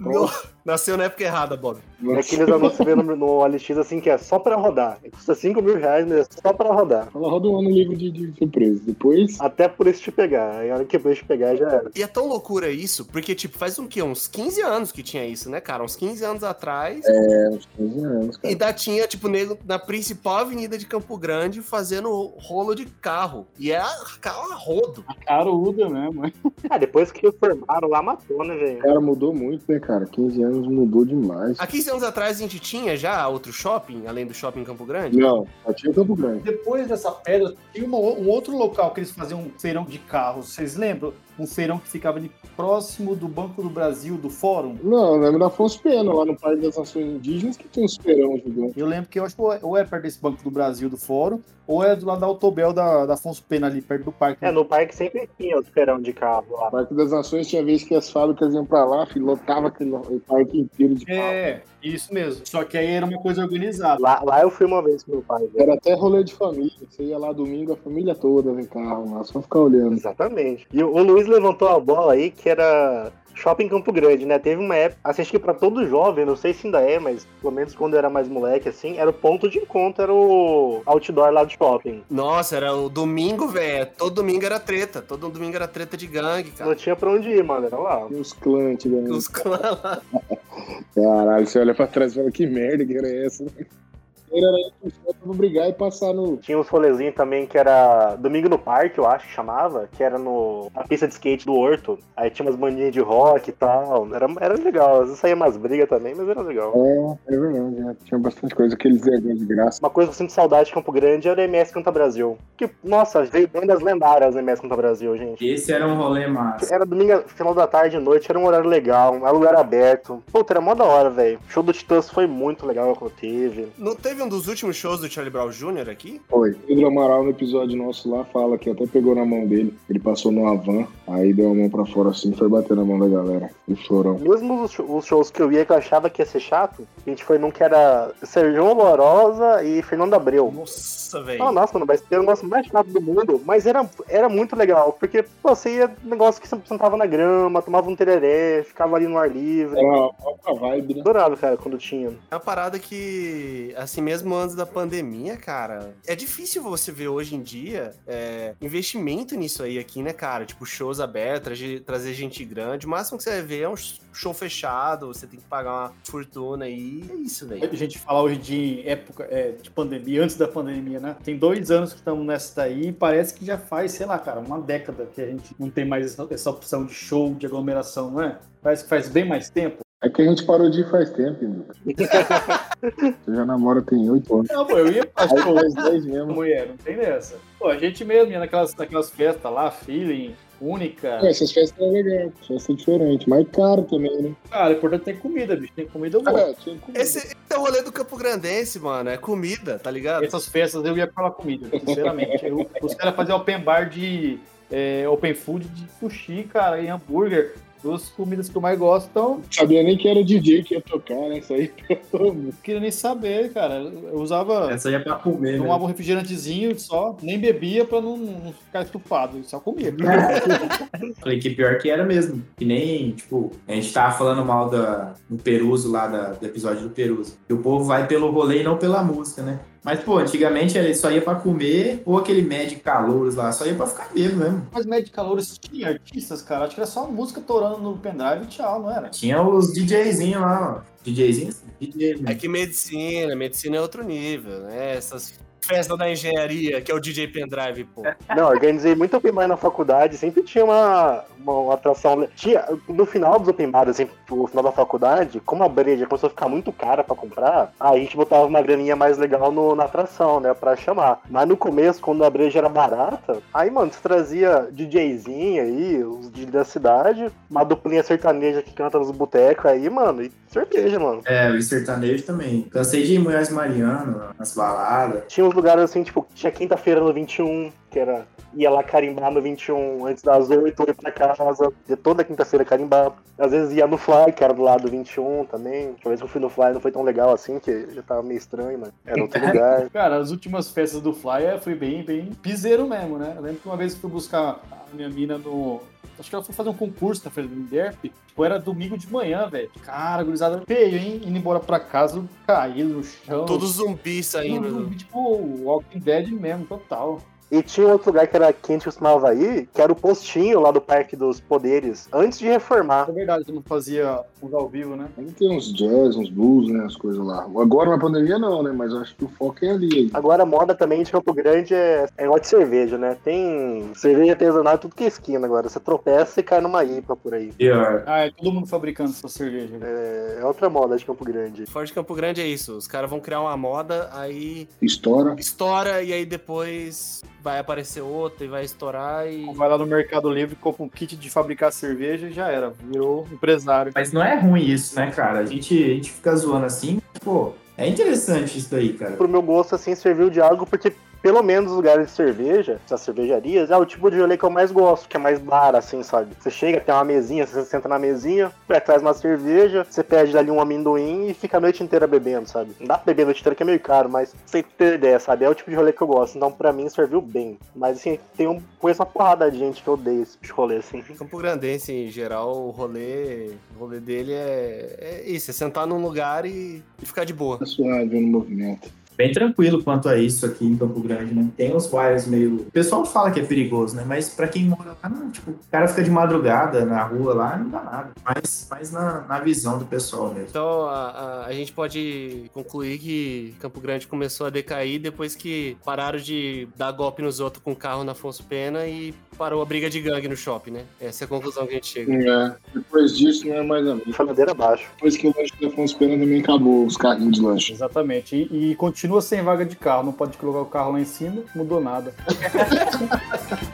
Speaker 2: Nasceu na época errada, Bob.
Speaker 3: E aqueles anúncios que você vê no, no OLX assim que é só pra rodar. Custa 5 mil reais, mas é só pra rodar.
Speaker 6: Ela roda um ano livre de, de surpresa. Depois,
Speaker 3: Até por isso te pegar. Aí a hora que o preço te pegar já era.
Speaker 2: E é tão loucura isso, porque, tipo, faz um quê? Uns 15 anos que tinha isso, né, cara? Uns 15 anos atrás.
Speaker 6: é, uns 15 anos,
Speaker 2: E
Speaker 6: cara.
Speaker 2: ainda tinha, tipo, nego na principal avenida de Campo Grande fazendo rolo de carro. E é a- carro a rodo.
Speaker 5: Caruda mesmo.
Speaker 3: Ah, depois que reformaram lá, matou, né, velho?
Speaker 6: O cara mudou muito, né, cara? 15 anos mudou demais.
Speaker 2: Há 15 anos atrás a gente tinha já outro shopping, além do shopping em Campo Grande?
Speaker 6: Não, só tinha Campo Grande.
Speaker 5: Depois dessa pedra, tinha uma- um outro local que eles faziam um feirão de carros. Vocês lembram? Um feirão que ficava ali próximo do Banco do Brasil, do Fórum.
Speaker 6: Não, eu lembro da Afonso Pena, lá no Parque das Nações Indígenas, que tem uns feirão gigante.
Speaker 5: Eu lembro que eu acho que ou é perto desse Banco do Brasil, do Fórum, ou é do lado da Autobel da, da Afonso Pena, ali perto do parque.
Speaker 3: É, no parque sempre tinha o esperão de carro lá.
Speaker 6: O Parque das Nações tinha vez que as fábricas iam pra lá, lotava aquele o parque inteiro de carro.
Speaker 5: É, isso mesmo. Só que aí era uma coisa organizada.
Speaker 3: Lá, lá eu fui uma vez com meu pai. velho.
Speaker 6: Era até rolê de família. Você ia lá domingo, a família toda vem carro lá, só ficar olhando.
Speaker 3: Exatamente. E o o Luiz levantou a bola aí que era Shopping Campo Grande, né? Teve uma época, assim, acho que pra todo jovem, não sei se ainda é, mas pelo menos quando eu era mais moleque, assim, era o ponto de encontro, era o outdoor lá do shopping.
Speaker 2: Nossa, era o domingo, velho. Todo domingo era treta. Todo domingo era treta de gangue, cara.
Speaker 3: Não tinha pra onde ir, mano, era lá.
Speaker 6: E os clãs, antigamente.
Speaker 2: Os clãs lá.
Speaker 6: Caralho, você olha pra trás e fala, que merda que era essa? Era aí pro shopping pra brigar e passar no.
Speaker 3: Tinha uns rolezinhos também que era Domingo no Parque, eu acho que chamava, que era no, na pista de skate do Horto. Aí tinha umas bandinhas de rock e tal. Era, era legal. Às vezes saía umas brigas também, mas era legal.
Speaker 6: É, é verdade, né? tinha bastante coisa, aqueles eventos de graça.
Speaker 3: Uma coisa que eu sinto saudade de Campo Grande era o MS Canta Brasil. Que, nossa, veio bandas lendárias no MS Canta Brasil, gente.
Speaker 4: Esse era um rolê massa.
Speaker 3: Era domingo, final da tarde e noite, era um horário legal, era um lugar aberto. Puta, era mó da hora, velho. O show do Titãs foi muito legal que eu teve.
Speaker 2: Não teve um dos últimos shows do Charlie Brown Jr. aqui?
Speaker 6: Foi. Pedro Amaral, no episódio nosso lá, fala que até pegou na mão dele. Ele passou numa van, aí deu a mão pra fora assim, foi bater na mão da galera. E foram.
Speaker 3: Mesmo os, show- os shows que eu ia que eu achava que ia ser chato, a gente foi num que era Serjão Lorosa e Fernando Abreu.
Speaker 2: Nossa, velho.
Speaker 3: Ah, nossa, mano, vai ser o negócio mais chato do mundo. Mas era, era muito legal, porque pô, você ia negócio que você sentava na grama, tomava um tereré, ficava ali no ar livre.
Speaker 6: Era uma uma vibe, né?
Speaker 3: Adorava, cara, quando tinha.
Speaker 2: É uma parada que, assim, mesmo antes da pandemia, cara, é difícil você ver hoje em dia é, investimento nisso aí aqui, né, cara? Tipo, shows abertos, trazer- trazer gente grande. O máximo que você vai ver é um show fechado, você tem que pagar uma fortuna aí. É isso, velho.
Speaker 5: A gente falar hoje de época é, de pandemia, antes da pandemia, né? Tem dois anos que estamos nessa daí e parece que já faz, sei lá, cara, uma década que a gente não tem mais essa opção de show, de aglomeração, não é? Parece que faz bem mais tempo.
Speaker 6: É que a gente parou de ir faz tempo, Lucas. Você já namora tem oito anos.
Speaker 5: Não, pô, eu ia pra show,
Speaker 6: faz mesmo.
Speaker 5: mulher, não tem dessa. Pô, a gente mesmo ia naquelas, naquelas festas lá, feeling, única.
Speaker 6: É, essas festas eram legais, festa diferente, mas caro também, né?
Speaker 5: Cara, o importante é ter comida, bicho. Tem comida boa.
Speaker 6: É, tinha comida.
Speaker 2: Esse, esse é o rolê do Campo Grandense, mano. É comida, tá ligado?
Speaker 5: Essas festas eu ia pela comida, sinceramente. Eu- os caras faziam open bar de é, open food de sushi, cara, e hambúrguer. Duas comidas que eu mais gosto, então
Speaker 6: Sabia nem que era o DJ que ia tocar, né? Isso aí.
Speaker 5: não queria nem saber, cara. Eu usava.
Speaker 4: Essa aí é pra comer, né?
Speaker 5: Tomava um refrigerantezinho só, nem bebia pra não, não ficar estufado, só comia.
Speaker 4: Falei que pior que era mesmo. Que nem, tipo, a gente tava falando mal da, do Peruso lá, da- do episódio do Peruso. Que o povo vai pelo rolê e não pela música, né? Mas, pô, antigamente ele só ia pra comer, ou aquele médio calouros lá, só ia pra ficar bêbado mesmo.
Speaker 5: Mas médio calor tinha artistas, cara. Acho que era só música torando no pendrive e tchau, não era?
Speaker 4: Tinha os DJzinhos lá, ó. DJzinhos? DJ, né?
Speaker 2: É que medicina, medicina é outro nível, né? Essas festas da engenharia, que é o DJ Pendrive, pô.
Speaker 3: Não, organizei muito open bar na faculdade, sempre tinha uma, uma, atração. Tinha, no final dos open bars, assim, no final da faculdade, como a breja começou a ficar muito cara pra comprar, aí a gente botava uma graninha mais legal no- na atração, né, pra chamar. Mas no começo, quando a breja era barata, aí, mano, você trazia DJzinho aí, os DJ da cidade, uma duplinha sertaneja que canta nos botecos aí, mano, e cerveja, mano.
Speaker 4: É, o sertanejo também. Cansei de ir em Mulheres Mariano, nas baladas.
Speaker 3: Tinha uns lugares assim, tipo, tinha quinta-feira no 21, que era ia lá carimbar no 21 antes das 8, ia pra casa, ia toda quinta-feira carimbar. Às vezes ia no Fly, que era do lado do 21 também. Uma vez que eu fui no Fly não foi tão legal assim, que já tava meio estranho, mas era outro lugar.
Speaker 5: Cara, as últimas festas do Fly é, foi bem, bem piseiro mesmo, né? Eu lembro que uma vez eu fui buscar a minha mina no. Acho que ela foi fazer um concurso na feira do Derp. Tipo, era domingo de manhã, velho. Cara, gurizada feio, hein? Indo embora pra casa, caído no chão.
Speaker 2: Todo zumbi saindo.
Speaker 5: zumbi, tipo, Walking Dead mesmo, total.
Speaker 3: E tinha outro lugar que era quente costumava ir, que era o postinho lá do Parque dos Poderes, antes de reformar.
Speaker 5: É verdade, que não fazia uns ao vivo, né?
Speaker 6: Ainda tem uns jazz, uns blues, né? As coisas lá. Agora na pandemia não, né? Mas eu acho que o foco é ali.
Speaker 3: Agora a moda também de Campo Grande é, é igual de cerveja, né? Tem cerveja artesanal tudo que é esquina agora. Você tropeça e cai numa IPA por aí.
Speaker 4: Pior.
Speaker 5: Ah, é todo mundo fabricando sua cerveja. né?
Speaker 3: É, é outra moda de Campo Grande.
Speaker 2: Fora de Campo Grande é isso. Os caras vão criar uma moda, aí
Speaker 6: Estoura.
Speaker 2: estoura e aí depois vai aparecer outra e vai estourar e.
Speaker 5: Vai lá no Mercado Livre, compra um kit de fabricar cerveja e já era. Virou empresário.
Speaker 4: Mas não é ruim isso, né, cara? A gente, a gente fica zoando assim, pô, é interessante isso daí, cara.
Speaker 3: Pro meu gosto, assim, serviu de algo porque pelo menos os lugares de cerveja, essas cervejarias, é o tipo de rolê que eu mais gosto, que é mais bar, assim, sabe? Você chega, tem uma mesinha, você senta na mesinha, traz uma cerveja, você pede dali um amendoim e fica a noite inteira bebendo, sabe? Não dá pra beber a noite inteira que é meio caro, mas você ter ideia, sabe? É o tipo de rolê que eu gosto. Então, pra mim, serviu bem. Mas, assim, tem um, conheço uma porrada de gente que odeia esse tipo de rolê, assim.
Speaker 2: Campo Grandense, em geral, o rolê, o rolê dele é, é isso, é sentar num lugar e, e ficar de boa.
Speaker 6: Tá suave no movimento.
Speaker 4: Bem tranquilo quanto a isso aqui em Campo Grande, né? Tem uns bairros meio. O pessoal fala que é perigoso, né? Mas pra quem mora lá, não, tipo, o cara fica de madrugada na rua lá, não dá nada. Mas, mas na, na visão do pessoal mesmo.
Speaker 2: Então a, a, a gente pode concluir que Campo Grande começou a decair depois que pararam de dar golpe nos outros com carro na Afonso Pena e parou a briga de gangue no shopping, né? Essa é a conclusão que a gente chega.
Speaker 6: É. Depois disso não é mais a mesma.
Speaker 3: Foi abaixo.
Speaker 6: Depois que o lanche da Afonso Pena também acabou, os carrinhos de lanche.
Speaker 5: Exatamente. E, e continua sem vaga de carro. Não pode colocar o carro lá em cima, mudou nada.